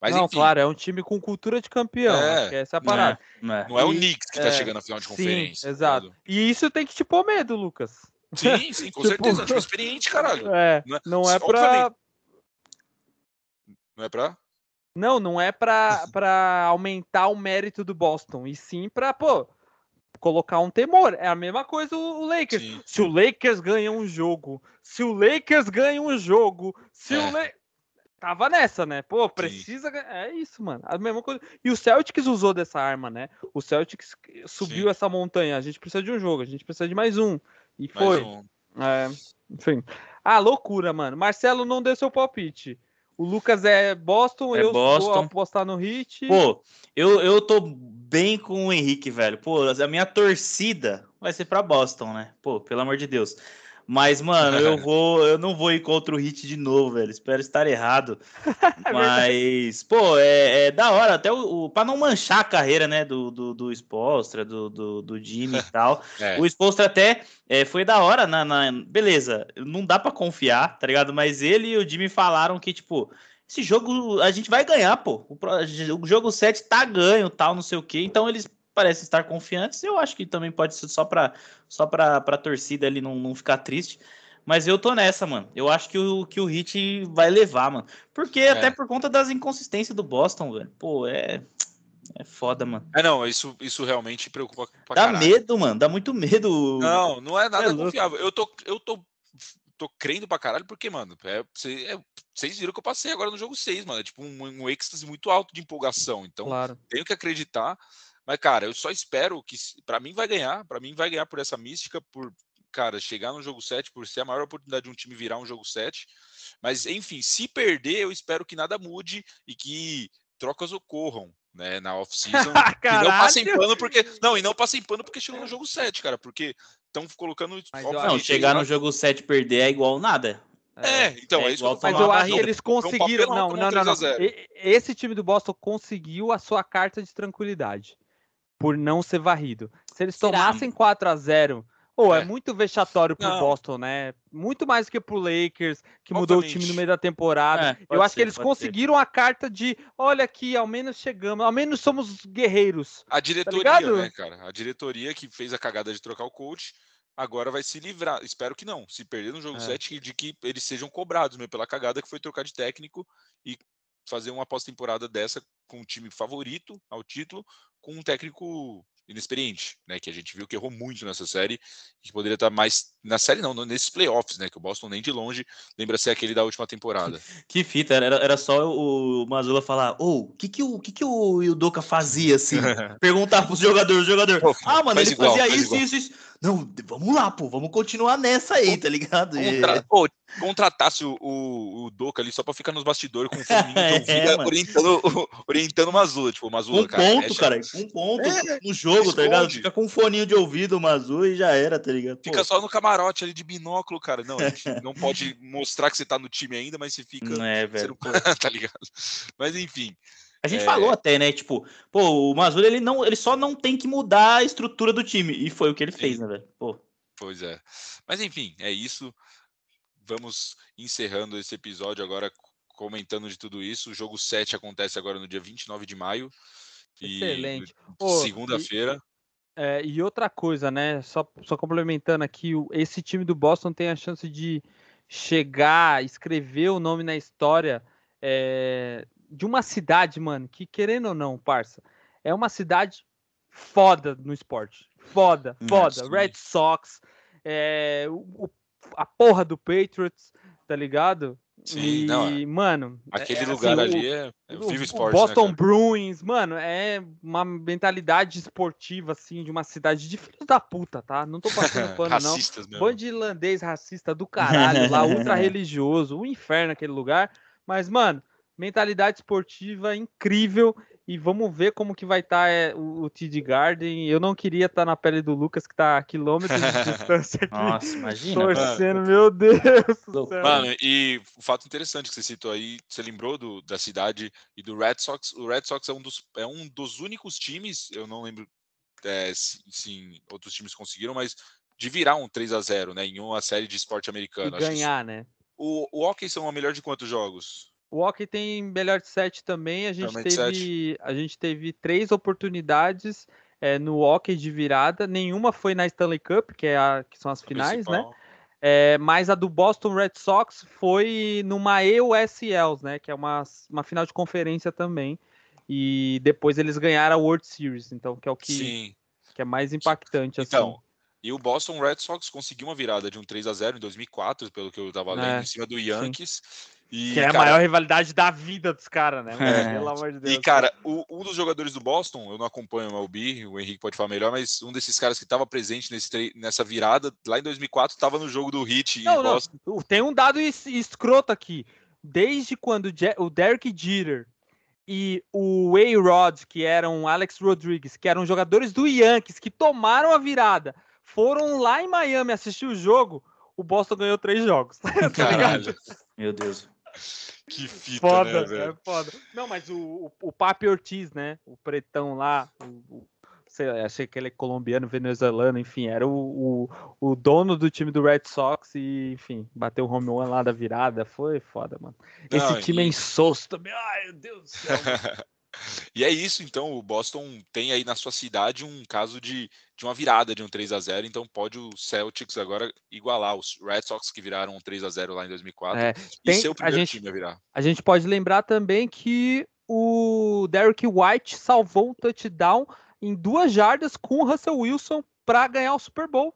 B: Mas,
A: não,
B: enfim,
A: claro, é um time com cultura de campeão. É, essa é a parada.
B: Não é, não é o Knicks que tá é, chegando na final de conferência.
A: Sim, exato. Tá e isso tem que te pôr medo, Lucas.
B: Sim, sim, com tipo... certeza. É um time experiente, caralho.
A: É, não é, não é pra.
B: Não é pra?
A: Não, não é pra, pra aumentar o mérito do Boston, e sim pra, pô, colocar um temor. É a mesma coisa o, Lakers. Sim. Se o Lakers ganha um jogo, se o Lakers ganha um jogo, se é. o Le... Tava nessa, né? Pô, precisa. Sim. É isso, mano. A mesma coisa. E o Celtics usou dessa arma, né? O Celtics subiu Sim. essa montanha. A gente precisa de um jogo, a gente precisa de mais um. E foi. Um. É, enfim. Ah, loucura, mano. Marcelo não deu seu palpite. O Lucas é Boston,
C: é
A: eu
C: Boston. vou
A: apostar no Hit.
C: Pô, eu, eu tô bem com o Henrique, velho. Pô, a minha torcida vai ser para Boston, né? Pô, pelo amor de Deus. Mas, mano, eu vou, eu não vou ir contra o Hit de novo, velho. Espero estar errado. É Mas, pô, é, é, da hora, até o, o para não manchar a carreira, né, do, do, do Spolstra, do, do, do Jimmy e tal. É. O Spolstra até é, foi da hora na, na, beleza, não dá para confiar, tá ligado? Mas ele e o Jimmy falaram que, tipo, esse jogo a gente vai ganhar, pô. O, o jogo 7 tá ganho, tal, não sei o quê. Então eles parecem estar confiantes. Eu acho que também pode ser só para só para a torcida ali não, não ficar triste. Mas eu tô nessa, mano. Eu acho que o, que o Hit vai levar, mano. Porque é. até por conta das inconsistências do Boston, velho. Pô, é. É foda, mano.
B: É, não, isso, isso realmente preocupa
C: pra Dá caralho. medo, mano. Dá muito medo.
B: Não, não é nada é confiável. Eu tô, eu tô, tô crendo pra caralho porque, mano, é, é, vocês viram que eu passei agora no jogo 6, mano. É tipo um, um êxtase muito alto de empolgação. Então, claro. tenho que acreditar. Mas, cara, eu só espero que, para mim, vai ganhar. Para mim, vai ganhar por essa mística, por, cara, chegar no jogo 7, por ser a maior oportunidade de um time virar um jogo 7. Mas, enfim, se perder, eu espero que nada mude e que trocas ocorram. Né, na off-season. e não passem pano porque. Não, e não passem pano porque chegou no jogo 7, cara. Porque estão colocando.
C: não, chegar no jogo 7 e perder é igual nada.
B: É, então, é, é isso
A: Mas eu acho que eles conseguiram. Não, não, não, não. Esse time do Boston conseguiu a sua carta de tranquilidade. Por não ser varrido. Se eles Será? tomassem 4 a 0 Pô, oh, é. é. muito vexatório pro não. Boston, né? Muito mais do que pro Lakers, que mudou o time no meio da temporada. É, eu acho ser, que eles conseguiram ser. a carta de, olha aqui, ao menos chegamos, ao menos somos guerreiros.
B: A tá diretoria, tá né, cara? A diretoria que fez a cagada de trocar o coach, agora vai se livrar. Espero que não. Se perder no jogo é. 7, de que eles sejam cobrados mesmo pela cagada que foi trocar de técnico e fazer uma pós-temporada dessa com um time favorito ao título, com um técnico inexperiente, né? Que a gente viu que errou muito nessa série e que poderia estar mais na série não, nesses playoffs, né? Que o Boston nem de longe lembra ser aquele da última temporada.
C: que fita, era, era só o Mazula falar, ô, oh, o que que o que que o Yudoka fazia assim? Perguntar pros jogadores, o jogador, ah, mano, ele igual, fazia isso, isso, isso. Não, vamos lá, pô, vamos continuar nessa aí, tá ligado?
B: Contra... Pô, contratasse o, o, o Doca ali só pra ficar nos bastidores com o de é, orientando, orientando o Mazula, tipo, o Mazula,
C: um cara. Ponto, cara, um ponto é, no jogo, esconde. tá ligado? Fica com um foninho de ouvido o Mazula e já era, tá ligado?
B: Pô. Fica só no camarote ali de binóculo, cara. Não, a gente não pode mostrar que você tá no time ainda, mas você fica.
C: Não é, velho.
B: Não... tá ligado? Mas enfim.
C: A gente é... falou até, né? Tipo, pô, o Mazula ele, não, ele só não tem que mudar a estrutura do time. E foi o que ele Sim. fez, né, velho? Pô.
B: Pois é. Mas enfim, é isso vamos encerrando esse episódio agora comentando de tudo isso. O jogo 7 acontece agora no dia 29 de maio.
A: Excelente.
B: Segunda-feira.
A: É, e outra coisa, né? Só, só complementando aqui, esse time do Boston tem a chance de chegar, escrever o nome na história é, de uma cidade, mano, que querendo ou não, parça, é uma cidade foda no esporte. Foda, foda. Red Sox, é, o, a porra do Patriots, tá ligado?
B: Sim, e, não,
A: é. mano.
B: Aquele é, lugar assim, ali o, é, é o vivo esporte.
A: Né, Boston né, Bruins, mano, é uma mentalidade esportiva, assim, de uma cidade de filhos da puta, tá? Não tô passando pano, não. Mesmo. Bando de irlandês racista do caralho, lá, ultra religioso, um inferno aquele lugar. Mas, mano, mentalidade esportiva incrível e vamos ver como que vai estar tá, é, o, o TD Garden. Eu não queria estar tá na pele do Lucas, que está a quilômetros de distância aqui.
C: Nossa, imagina.
A: Torcendo, mano. meu Deus do
B: céu. Mano, e o fato interessante que você citou aí, você lembrou do, da cidade e do Red Sox. O Red Sox é um dos, é um dos únicos times, eu não lembro é, se, se outros times conseguiram, mas de virar um 3 a 0 né, em uma série de esporte americano.
A: E ganhar, né?
B: O, o Hockey são a melhor de quantos jogos?
A: O Hockey tem melhor de sete também. A gente, teve, a gente teve três oportunidades é, no Hockey de virada. Nenhuma foi na Stanley Cup, que, é a, que são as finais, né? É, mas a do Boston Red Sox foi numa EUSLs, né? Que é uma, uma final de conferência também. E depois eles ganharam a World Series, então, que é o que, que é mais impactante. Então, assim.
B: e o Boston Red Sox conseguiu uma virada de um 3 a 0 em 2004, pelo que eu estava lendo, é, em cima do Yankees. Sim.
A: E, que é cara, a maior rivalidade da vida dos caras, né? É.
B: Pelo amor de Deus. E, cara, o, um dos jogadores do Boston, eu não acompanho o MLB, o Henrique pode falar melhor, mas um desses caras que estava presente nesse, nessa virada, lá em 2004, estava no jogo do Hit não, em Boston.
A: Não. Tem um dado escroto aqui. Desde quando o Derek Jeter e o Way Rod, que eram Alex Rodrigues, que eram jogadores do Yankees, que tomaram a virada, foram lá em Miami assistir o jogo, o Boston ganhou três jogos.
B: Tá Caralho.
C: Meu Deus.
B: Que fita,
A: foda,
B: né, velho?
A: É foda. Não, mas o, o, o Papi Ortiz, né? O pretão lá, o, o sei, achei que ele é colombiano, venezuelano, enfim, era o, o, o, dono do time do Red Sox e, enfim, bateu o home run lá da virada, foi foda, mano. Esse Não, time é e... é insosso também, ai meu Deus do céu.
B: E é isso, então, o Boston tem aí na sua cidade um caso de, de uma virada de um 3 a 0 então pode o Celtics agora igualar os Red Sox que viraram um 3 a 0 lá em 2004 é, tem, e ser o primeiro
A: gente,
B: time a virar.
A: A gente pode lembrar também que o Derek White salvou um touchdown em duas jardas com o Russell Wilson para ganhar o Super Bowl.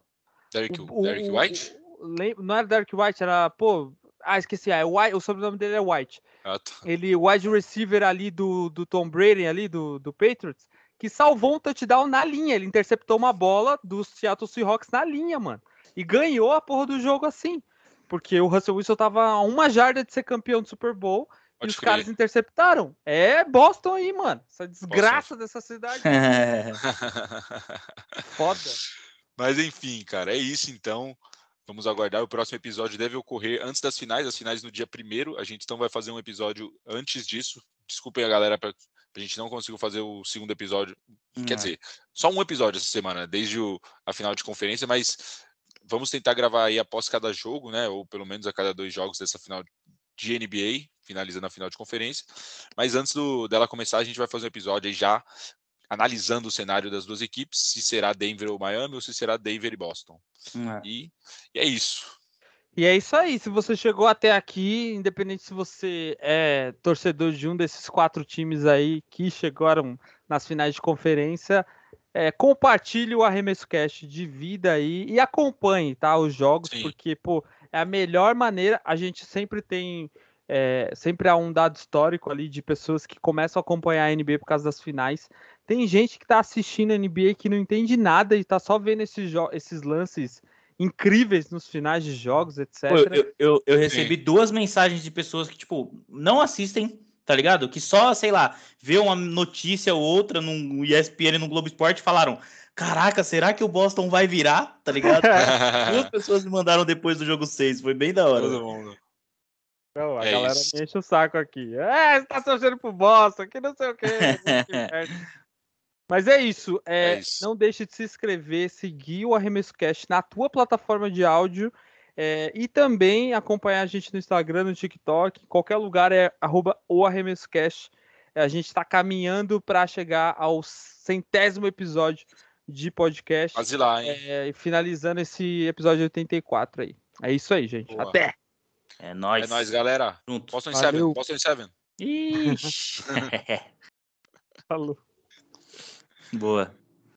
B: Derek, o, Derek White?
A: O, não era Derek White, era, pô, ah, esqueci, é White, o sobrenome dele é White. Ah, tá. Ele, wide receiver ali do, do Tom Brady, ali do, do Patriots, que salvou um touchdown na linha. Ele interceptou uma bola do Seattle Seahawks na linha, mano. E ganhou a porra do jogo assim. Porque o Russell Wilson tava a uma jarda de ser campeão do Super Bowl Pode e os crer. caras interceptaram. É Boston aí, mano. Essa desgraça Boston. dessa cidade. Foda.
B: Mas enfim, cara, é isso então. Vamos aguardar. O próximo episódio deve ocorrer antes das finais, as finais no dia primeiro. A gente então vai fazer um episódio antes disso. Desculpem a galera A gente não conseguiu fazer o segundo episódio. Quer dizer, só um episódio essa semana, desde o, a final de conferência, mas vamos tentar gravar aí após cada jogo, né? Ou pelo menos a cada dois jogos dessa final de NBA, finalizando a final de conferência. Mas antes do, dela começar, a gente vai fazer um episódio aí já analisando o cenário das duas equipes, se será Denver ou Miami, ou se será Denver e Boston. É. E, e, é isso.
A: E é isso aí. Se você chegou até aqui, independente se você é torcedor de um desses quatro times aí que chegaram nas finais de conferência, é, compartilhe o Arremesso Cast de vida aí e acompanhe, tá? Os jogos, Sim. porque, pô, é a melhor maneira. A gente sempre tem. É, sempre há um dado histórico ali de pessoas que começam a acompanhar a NBA por causa das finais. Tem gente que tá assistindo a NBA que não entende nada e tá só vendo esses, esses lances incríveis nos finais de jogos, etc.
C: Eu, eu, eu recebi Sim. duas mensagens de pessoas que, tipo, não assistem, tá ligado? Que só, sei lá, vê uma notícia ou outra no ESPN, no Globo Esporte falaram: Caraca, será que o Boston vai virar? Tá ligado? Duas pessoas me mandaram depois do jogo 6, foi bem da hora. Todo mundo.
A: Não, a é galera isso. me enche o saco aqui. É, você tá torcendo pro Boston, que não sei o quê. Mas é isso. É, é isso. Não deixe de se inscrever, seguir o Arremesso Cast na tua plataforma de áudio é, e também acompanhar a gente no Instagram, no TikTok, em qualquer lugar é arroba o Arremesso Cast. A gente está caminhando para chegar ao centésimo episódio de podcast.
B: Quase lá, hein?
A: É, finalizando esse episódio 84 aí. É isso aí, gente. Boa. Até!
C: É nóis.
B: É nóis, galera. Junto. Boston 7. Boston 7.
C: Ixi. Falou. Boa.